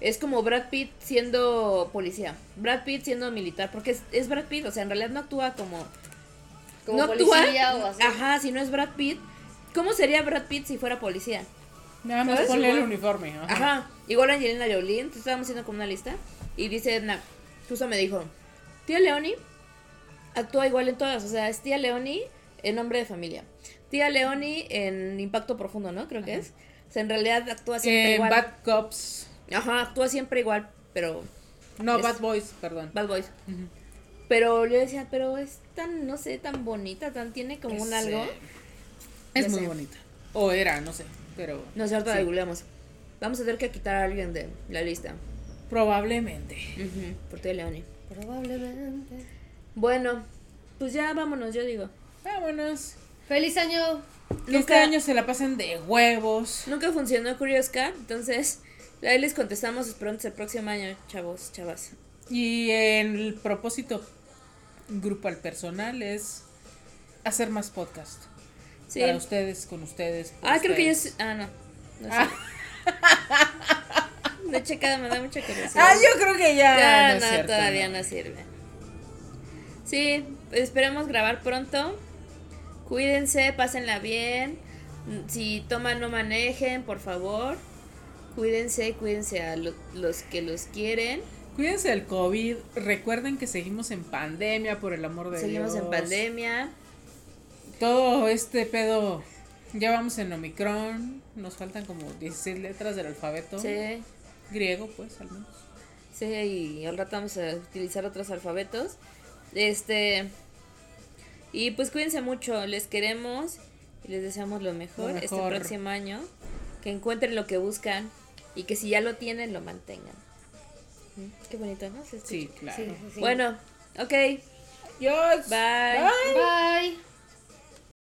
Es como Brad Pitt siendo policía, Brad Pitt siendo militar, porque es, es Brad Pitt, o sea, en realidad no actúa como... Como no actúa... o así. Ajá, si no es Brad Pitt. ¿Cómo sería Brad Pitt si fuera policía? Nada más ¿Sabes? ponle el uniforme. Ajá. Ajá. Igual Angelina Jolie, entonces estábamos haciendo como una lista. Y dice Edna, justo me dijo, tía Leoni actúa igual en todas. O sea, es tía Leoni en Nombre de Familia. Tía Leoni en Impacto Profundo, ¿no? Creo que es. O sea, en realidad actúa siempre En igual. Bad Cops. Ajá, actúa siempre igual, pero... No, Es- Bad Boys, perdón. Bad Boys. Ujú. Pero yo decía, pero es tan, no sé, tan bonita, tan tiene como un algo. Es muy sé. bonita. O era, no sé. Pero. No sé, ahorita sí. googleamos. Vamos a tener que quitar a alguien de la lista. Probablemente. Ujú, por tía Leoni. Probablemente. Bueno, pues ya vámonos, yo digo. Vámonos. ¡Feliz año! Que este año se la pasen de huevos. Nunca funcionó Curious Cat, entonces ahí les contestamos pronto el próximo año, chavos, chavas. Y el propósito grupal personal es hacer más podcast. Sí. Para ustedes, con ustedes. Ah, creo que ya es... Ah, no. no sé. Ah, No he checado, me da mucha curiosidad. ah, yo creo que ya. Ya, no es no, cierto, todavía no. no sirve. Sí, esperemos grabar pronto. Cuídense, pásenla bien. Si toman, no manejen, por favor. Cuídense, cuídense a lo- los que los quieren. Cuídense del COVID. Recuerden que seguimos en pandemia, por el amor de Seguimos Dios. en pandemia. Todo este pedo. Ya vamos en Omicron. Nos faltan como 16 letras del alfabeto. Sí, Griego, pues, al menos. sí, y al rato vamos a utilizar otros alfabetos. Este. Y pues cuídense mucho, les queremos y les deseamos lo mejor, Lo este próximo año. Que encuentren lo que buscan y que si ya lo tienen, lo mantengan. ¿Mm? Qué bonito, ¿no? Sí, claro. Sí, sí, sí. Bueno, ok. Dios. Bye. Bye. Bye.